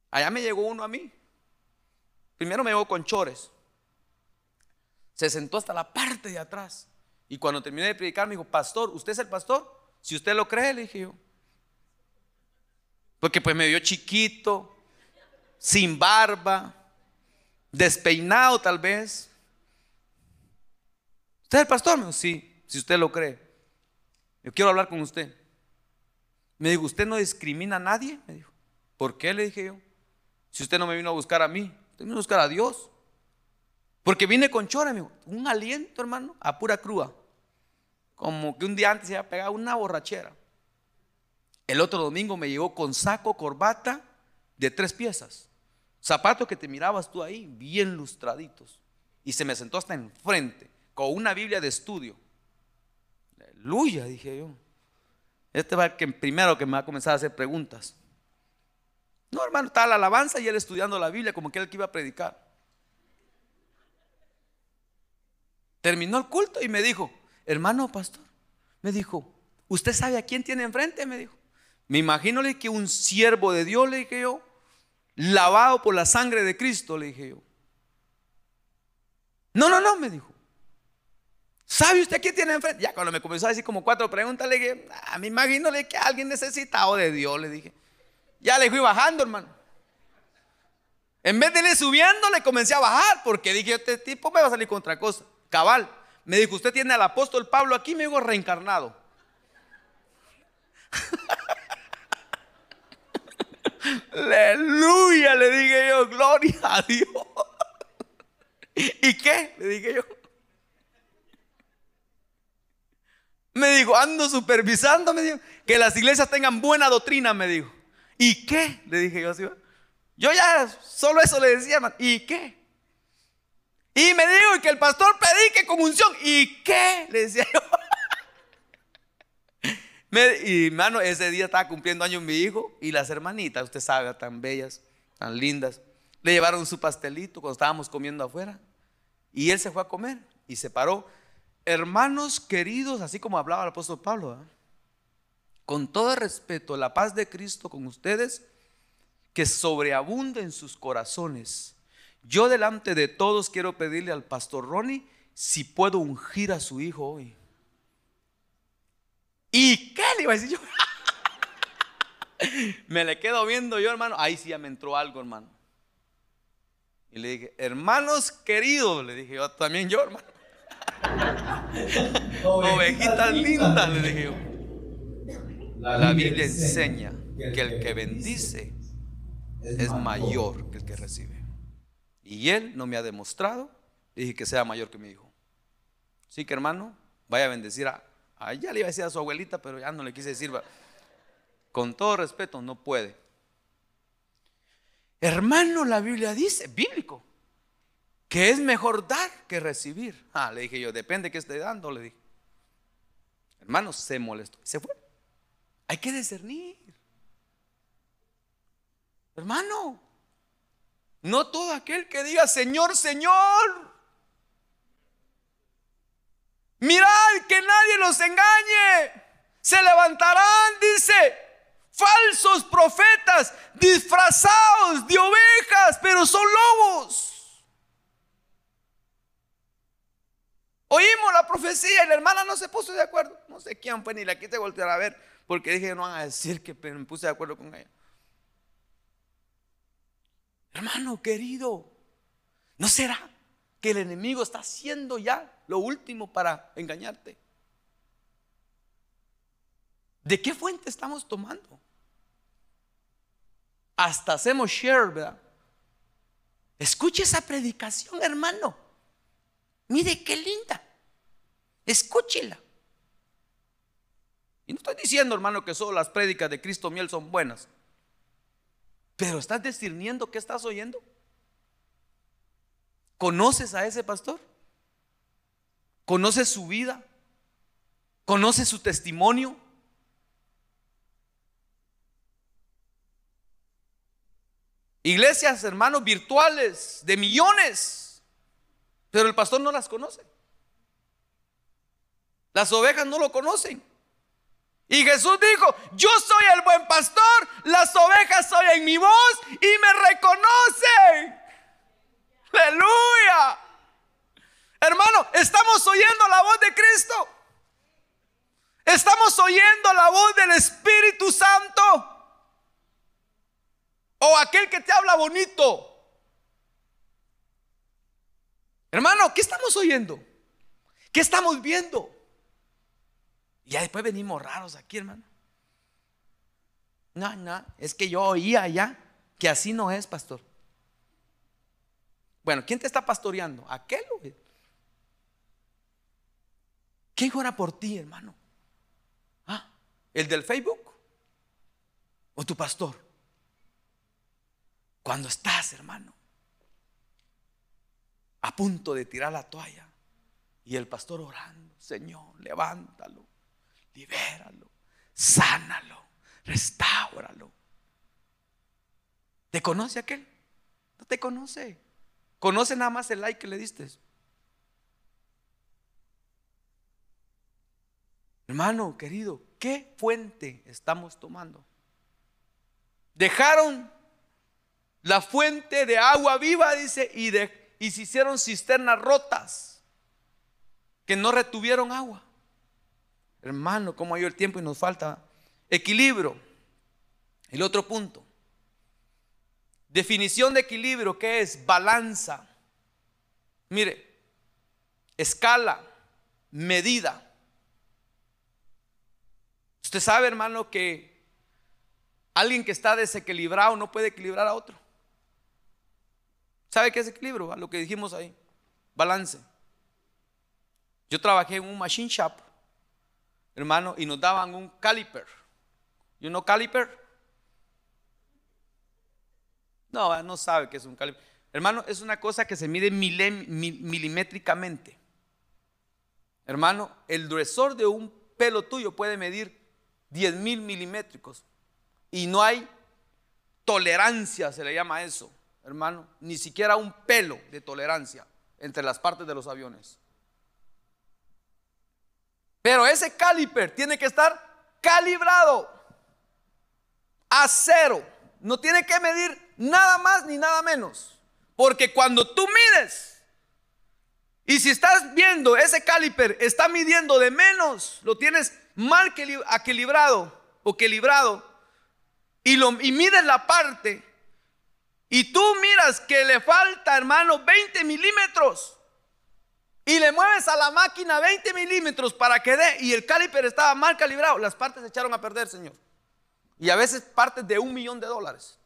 Allá me llegó uno a mí. Primero me llegó con chores. Se sentó hasta la parte de atrás. Y cuando terminé de predicar, me dijo, pastor, ¿usted es el pastor? Si usted lo cree, le dije yo. Porque pues me vio chiquito, sin barba, despeinado tal vez. ¿Usted es el pastor? Me dijo, sí, si usted lo cree. Yo quiero hablar con usted. Me dijo, ¿usted no discrimina a nadie? Me dijo. ¿Por qué? Le dije yo. Si usted no me vino a buscar a mí, usted vino a buscar a Dios. Porque vine con chora, amigo. Un aliento, hermano, a pura crúa. Como que un día antes se había pegado una borrachera. El otro domingo me llegó con saco, corbata de tres piezas. Zapatos que te mirabas tú ahí, bien lustraditos. Y se me sentó hasta enfrente, con una Biblia de estudio. Aleluya, dije yo. Este va el primero que me va a comenzar a hacer preguntas. No, hermano, estaba la alabanza y él estudiando la Biblia como que él que iba a predicar. Terminó el culto y me dijo, hermano pastor, me dijo, ¿usted sabe a quién tiene enfrente? Me dijo. Me imagino que un siervo de Dios, le dije yo, lavado por la sangre de Cristo, le dije yo. No, no, no, me dijo. ¿Sabe usted quién tiene enfrente? Ya cuando me comenzó a decir como cuatro preguntas, le dije, ah, me imagino que alguien necesitado de Dios, le dije. Ya le fui bajando, hermano. En vez de irle subiendo, le comencé a bajar, porque dije, este tipo me va a salir contra cosa cabal. Me dijo, usted tiene al apóstol Pablo aquí, me dijo reencarnado. Aleluya, le dije yo, gloria a Dios. ¿Y qué? Le dije yo. Me dijo, ando supervisando, me dijo, que las iglesias tengan buena doctrina, me dijo. ¿Y qué? Le dije yo así. Yo ya solo eso le decía, ¿y qué? Y me dijo que el pastor predique con unción. ¿Y qué? Le decía yo. y hermano, ese día estaba cumpliendo años mi hijo y las hermanitas, usted sabe, tan bellas, tan lindas, le llevaron su pastelito cuando estábamos comiendo afuera. Y él se fue a comer y se paró. Hermanos queridos, así como hablaba el apóstol Pablo, con todo respeto, la paz de Cristo con ustedes, que sobreabunde en sus corazones yo delante de todos quiero pedirle al pastor Ronnie si puedo ungir a su hijo hoy. ¿Y qué le iba a decir yo? me le quedo viendo yo, hermano. Ahí sí ya me entró algo, hermano. Y le dije, hermanos queridos, le dije yo, también yo, hermano. Ovejitas lindas, le dije yo. La Biblia enseña que el que bendice es mayor que el que recibe. Y él no me ha demostrado, dije que sea mayor que mi hijo. Así que hermano, vaya a bendecir a, a ella le iba a decir a su abuelita, pero ya no le quise decir, con todo respeto, no puede. Hermano, la Biblia dice, bíblico, que es mejor dar que recibir. Ah, le dije yo, depende que esté dando, le dije. Hermano, se molestó, se fue. Hay que discernir. Hermano, no todo aquel que diga Señor, Señor. Mirad que nadie los engañe. Se levantarán, dice, falsos profetas disfrazados de ovejas, pero son lobos. Oímos la profecía y la hermana no se puso de acuerdo. No sé quién fue, ni la quise voltear a ver, porque dije, no van a decir que me puse de acuerdo con ella. Hermano querido, ¿no será que el enemigo está haciendo ya lo último para engañarte? ¿De qué fuente estamos tomando? Hasta hacemos share, ¿verdad? Escuche esa predicación, hermano. Mire qué linda. Escúchela. Y no estoy diciendo, hermano, que solo las prédicas de Cristo Miel son buenas. Pero estás discerniendo qué estás oyendo. ¿Conoces a ese pastor? ¿Conoces su vida? ¿Conoces su testimonio? Iglesias, hermanos, virtuales de millones, pero el pastor no las conoce. Las ovejas no lo conocen. Y Jesús dijo, yo soy el buen pastor, las ovejas oyen mi voz y me reconocen. Aleluya. Hermano, estamos oyendo la voz de Cristo. Estamos oyendo la voz del Espíritu Santo. O aquel que te habla bonito. Hermano, ¿qué estamos oyendo? ¿Qué estamos viendo? Y ya después venimos raros aquí, hermano. No, no, es que yo oía allá que así no es, pastor. Bueno, ¿quién te está pastoreando? Aquel. ¿Quién ora por ti, hermano? ¿Ah? ¿El del Facebook? ¿O tu pastor? Cuando estás, hermano, a punto de tirar la toalla y el pastor orando, Señor, levántalo, libéralo, sánalo, restáuralo. ¿Te conoce aquel? No te conoce. Conoce nada más el like que le diste. Hermano querido, ¿qué fuente estamos tomando? Dejaron la fuente de agua viva, dice, y, y se hicieron cisternas rotas que no retuvieron agua. Hermano, como hay el tiempo y nos falta equilibrio. El otro punto. Definición de equilibrio, ¿qué es? Balanza. Mire, escala, medida. Usted sabe, hermano, que alguien que está desequilibrado no puede equilibrar a otro. ¿Sabe qué es equilibrio? A lo que dijimos ahí. Balance. Yo trabajé en un machine shop hermano, y nos daban un caliper. ¿Y uno caliper? No, no sabe qué es un caliper. Hermano, es una cosa que se mide milimétricamente. Hermano, el gruesor de un pelo tuyo puede medir 10 mil milimétricos. Y no hay tolerancia, se le llama eso, hermano. Ni siquiera un pelo de tolerancia entre las partes de los aviones. Pero ese caliper tiene que estar calibrado a cero. No tiene que medir nada más ni nada menos. Porque cuando tú mides Y si estás viendo ese caliper está midiendo de menos, lo tienes mal equilibrado o equilibrado y, lo, y mides la parte y tú miras que le falta, hermano, 20 milímetros y le mueves a la máquina 20 milímetros para que dé y el caliper estaba mal calibrado, las partes se echaron a perder, Señor. Y a veces partes de un millón de dólares.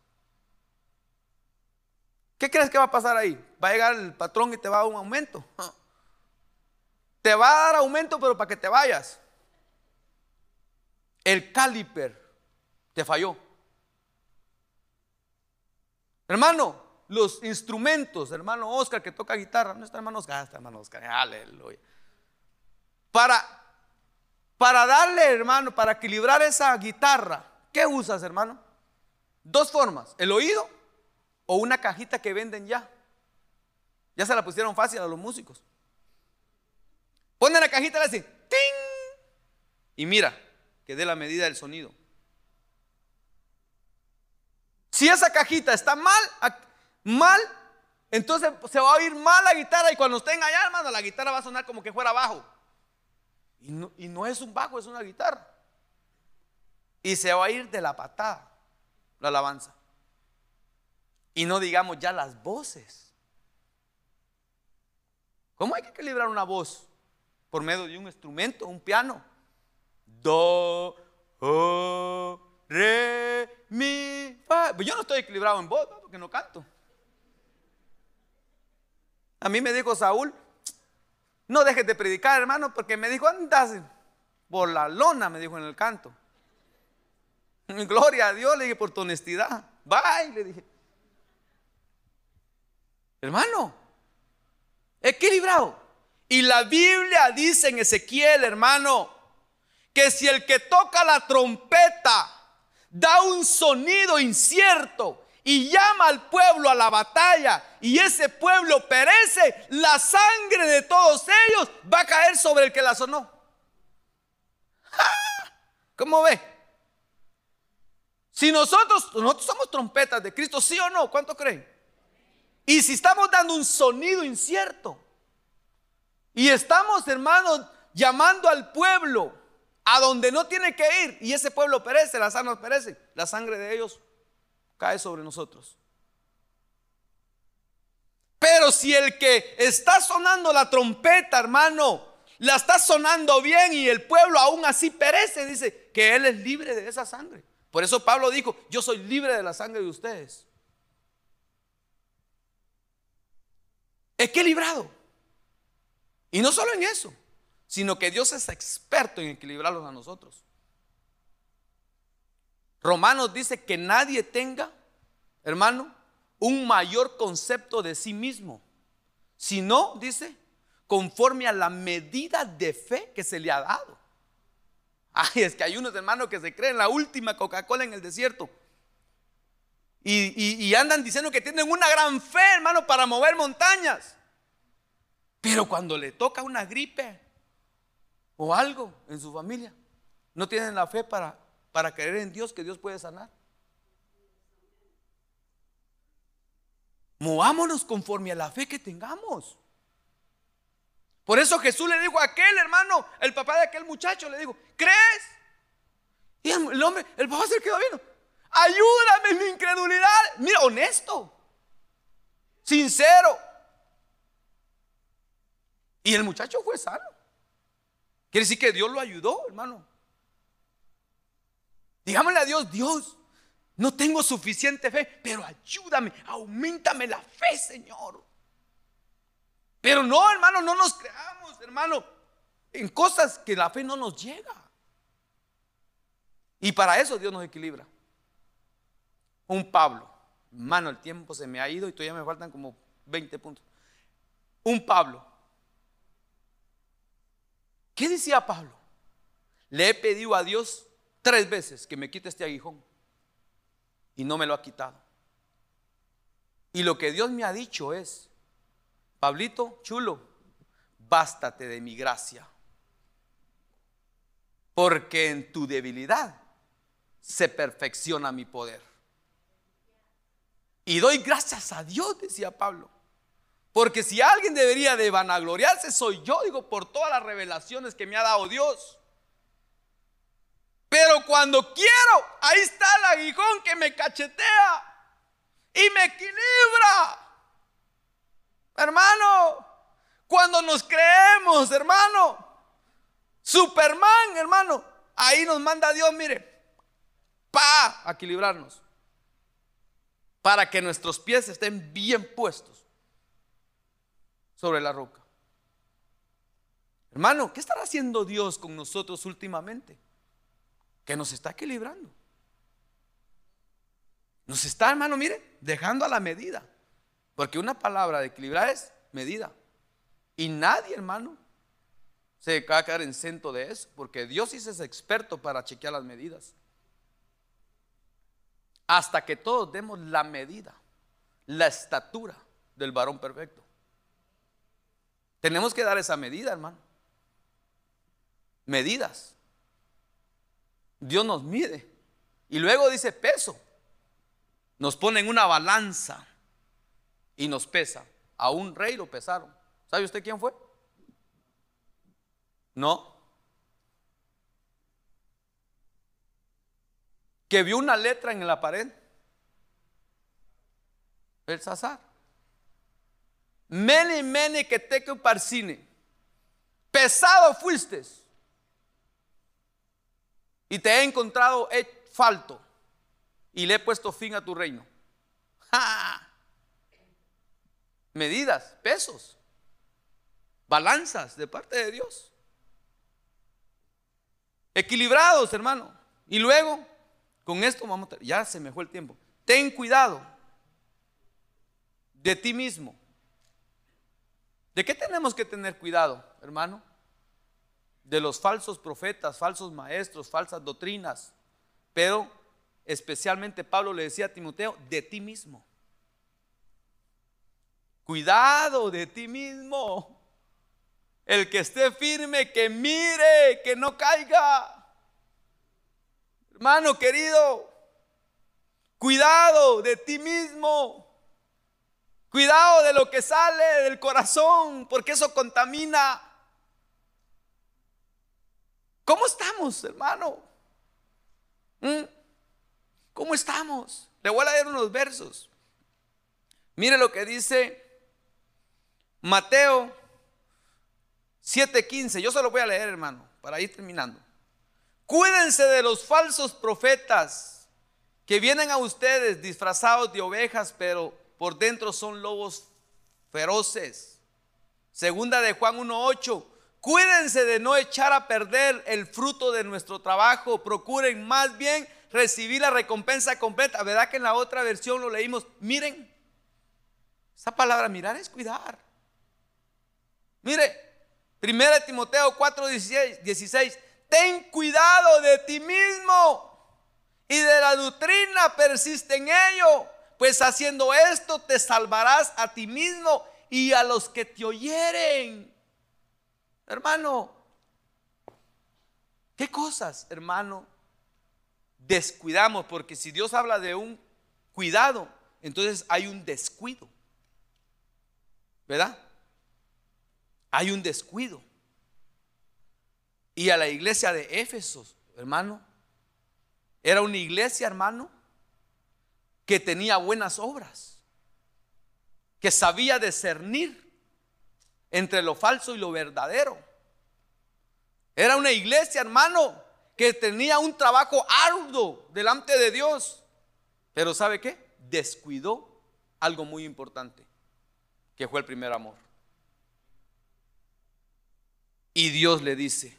¿Qué crees que va a pasar ahí? Va a llegar el patrón y te va a dar un aumento. Te va a dar aumento, pero para que te vayas. El caliper te falló. Hermano, los instrumentos, hermano Oscar que toca guitarra, no está hermano Oscar, está hermano Oscar, aleluya. Para, para darle, hermano, para equilibrar esa guitarra, ¿qué usas, hermano? Dos formas, el oído o una cajita que venden ya. Ya se la pusieron fácil a los músicos. Ponen la cajita y le ¡ting! Y mira, que dé la medida del sonido. Si esa cajita está mal, mal, entonces se va a oír mal la guitarra y cuando estén allá, hermano, la guitarra va a sonar como que fuera bajo. Y no, es un bajo, es una guitarra. Y se va a ir de la patada la alabanza. Y no digamos ya las voces. ¿Cómo hay que equilibrar una voz? Por medio de un instrumento, un piano. Do, o, re, mi, fa. Pues yo no estoy equilibrado en voz, porque no canto. A mí me dijo Saúl, no dejes de predicar, hermano, porque me dijo, andas por la lona, me dijo en el canto. Gloria a Dios, le dije, por tu honestidad. Bye, le dije. Hermano, equilibrado. Y la Biblia dice en Ezequiel, hermano, que si el que toca la trompeta da un sonido incierto y llama al pueblo a la batalla y ese pueblo perece, la sangre de todos ellos va a caer sobre el que la sonó. ¿Cómo ve? Si nosotros, nosotros somos trompetas de Cristo, ¿sí o no? ¿Cuánto creen? Y si estamos dando un sonido incierto y estamos, hermanos, llamando al pueblo a donde no tiene que ir y ese pueblo perece, las almas perecen, la sangre de ellos cae sobre nosotros. Pero si el que está sonando la trompeta, hermano, la está sonando bien y el pueblo aún así perece, dice que él es libre de esa sangre. Por eso Pablo dijo, yo soy libre de la sangre de ustedes. equilibrado. Y no solo en eso, sino que Dios es experto en equilibrarlos a nosotros. Romanos dice que nadie tenga, hermano, un mayor concepto de sí mismo, sino, dice, conforme a la medida de fe que se le ha dado. Ay, es que hay unos hermanos que se creen la última Coca-Cola en el desierto. Y, andan diciendo que tienen una gran fe, hermano, para mover montañas. Pero cuando le toca una gripe o algo en su familia, no tienen la fe para, para creer en Dios que Dios puede sanar. Movámonos conforme a la fe que tengamos. Por eso Jesús le dijo a aquel hermano, el papá de aquel muchacho, le dijo, ¿crees? Y el hombre, el papá se quedó viendo. Ayúdame en mi incredulidad. Mira, honesto. Sincero. Y el muchacho fue sano. Quiere decir que Dios lo ayudó, hermano. Digámosle a Dios, Dios, no tengo suficiente fe, pero ayúdame, aumentame la fe, Señor. Pero no, hermano, no nos creamos, hermano, en cosas que la fe no nos llega. Y para eso Dios nos equilibra un Pablo. Mano, el tiempo se me ha ido y todavía me faltan como 20 puntos. Un Pablo. ¿Qué decía Pablo? Le he pedido a Dios tres veces que me quite este aguijón y no me lo ha quitado. Y lo que Dios me ha dicho es, Pablito, chulo, bástate de mi gracia. Porque en tu debilidad se perfecciona mi poder. Y doy gracias a Dios, decía Pablo, Porque si alguien debería de vanagloriarse, soy yo, digo, por todas las revelaciones que me ha dado Dios. Pero cuando quiero, ahí está el aguijón que me cachetea y me equilibra. Hermano, cuando nos creemos, hermano, Superman, hermano, ahí nos manda Dios, mire, pa, equilibrarnos. Para que nuestros pies estén bien puestos sobre la roca. Hermano, ¿qué estará haciendo Dios con nosotros últimamente? Que nos está equilibrando. Nos está, hermano, mire, dejando a la medida. Porque una palabra de equilibrar es medida. Y nadie, hermano, se va a quedar en centro de eso. Porque Dios es experto para chequear las medidas. Hasta que todos demos la medida, la estatura del varón perfecto. Tenemos que dar esa medida, hermano. Medidas. Dios nos mide. Y luego dice peso. Nos pone en una balanza y nos pesa. A un rey lo pesaron. ¿Sabe usted quién fue? No. Que vio una letra en la pared. El Sazar. Mene, mene, que te parcine. Pesado fuiste. Y te he encontrado falto. Y le he puesto fin a tu reino. Medidas, pesos, balanzas de parte de Dios. Equilibrados, hermano. Y luego, con esto vamos a... Ya se me el tiempo. Ten cuidado de ti mismo. ¿De qué tenemos que tener cuidado, hermano? De los falsos profetas, falsos maestros, falsas doctrinas. Pero especialmente Pablo le decía a Timoteo, de ti mismo. Cuidado de ti mismo. El que esté firme, que mire, que no caiga. Hermano querido, cuidado de ti mismo. Cuidado de lo que sale del corazón, porque eso contamina. ¿Cómo estamos, hermano? ¿Mm? ¿Cómo estamos? Le voy a leer unos versos. Mire lo que dice Mateo 7:15. Yo se lo voy a leer, hermano, para ir terminando. Cuídense de los falsos profetas que vienen a ustedes disfrazados de ovejas, pero por dentro son lobos feroces. Segunda de Juan 1.8. Cuídense de no echar a perder el fruto de nuestro trabajo. Procuren más bien recibir la recompensa completa. ¿Verdad que en la otra versión lo leímos? Miren, esa palabra mirar es cuidar. Mire, 1 Timoteo 4, 16, ten cuidado de ti mismo y de la doctrina persiste en ello pues haciendo esto te salvarás a ti mismo y a los que te oyeren. Hermano, ¿qué cosas, hermano, descuidamos? Porque si Dios habla de un cuidado, entonces hay un descuido. ¿Verdad? Hay un descuido. Y a la iglesia de Éfeso, hermano, era una iglesia, hermano, que tenía buenas obras, que sabía discernir entre lo falso y lo verdadero. Era una iglesia, hermano, que tenía un trabajo arduo delante de Dios. Pero ¿sabe qué? Descuidó algo muy importante, que fue el primer amor. Y Dios le dice,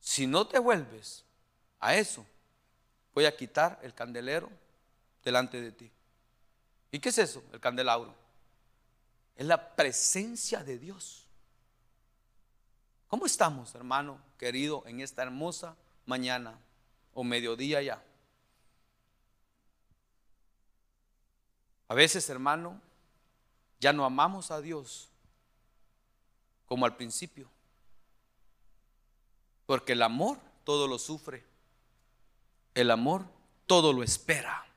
si no te vuelves a eso, voy a quitar el candelero delante de ti. ¿Y qué es eso? El candelabro. Es la presencia de Dios. ¿Cómo estamos, hermano querido, en esta hermosa mañana o mediodía ya? A veces, hermano, ya no amamos a Dios como al principio. Porque el amor todo lo sufre. El amor todo lo espera.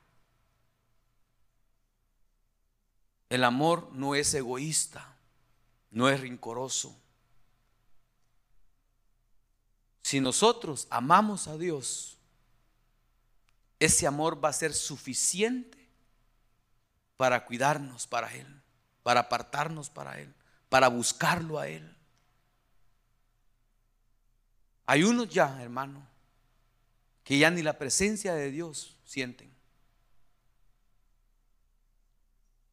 El amor no es egoísta, no es rincoroso. Si nosotros amamos a Dios, ese amor va a ser suficiente para cuidarnos para Él, para apartarnos para Él, para buscarlo a Él. Hay unos ya, hermano, que ya ni la presencia de Dios sienten.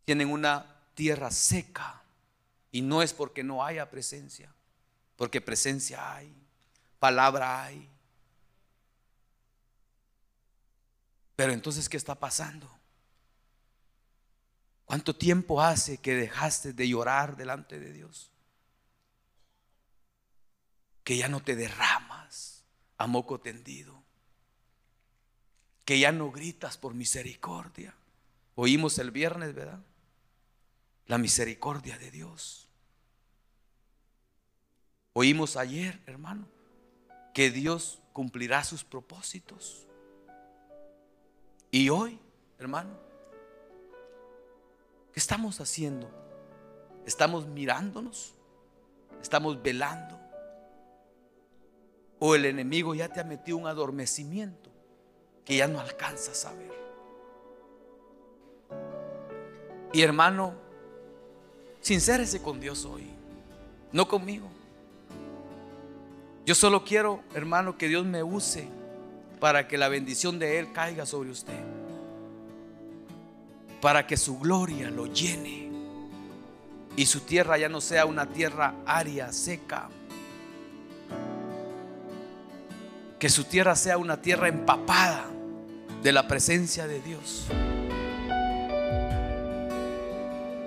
Tienen una tierra seca y no es porque no haya presencia, porque presencia hay, palabra hay. Pero entonces, ¿qué está pasando? ¿Cuánto tiempo hace que dejaste de llorar delante de Dios? Que ya no te derramas a moco tendido. Que ya no gritas por misericordia. Oímos el viernes, ¿verdad? La misericordia de Dios. Oímos ayer, hermano, que Dios cumplirá sus propósitos. Y hoy, hermano, ¿qué estamos haciendo? ¿Estamos mirándonos? ¿Estamos velando? ¿O el enemigo ya te ha metido un adormecimiento que ya no alcanzas a ver? Y hermano, sincérese con Dios hoy, no conmigo. Yo solo quiero, hermano, que Dios me use para que la bendición de Él caiga sobre usted. Para que su gloria lo llene y su tierra ya no sea una tierra aria, seca. Que su tierra sea una tierra empapada de la presencia de Dios.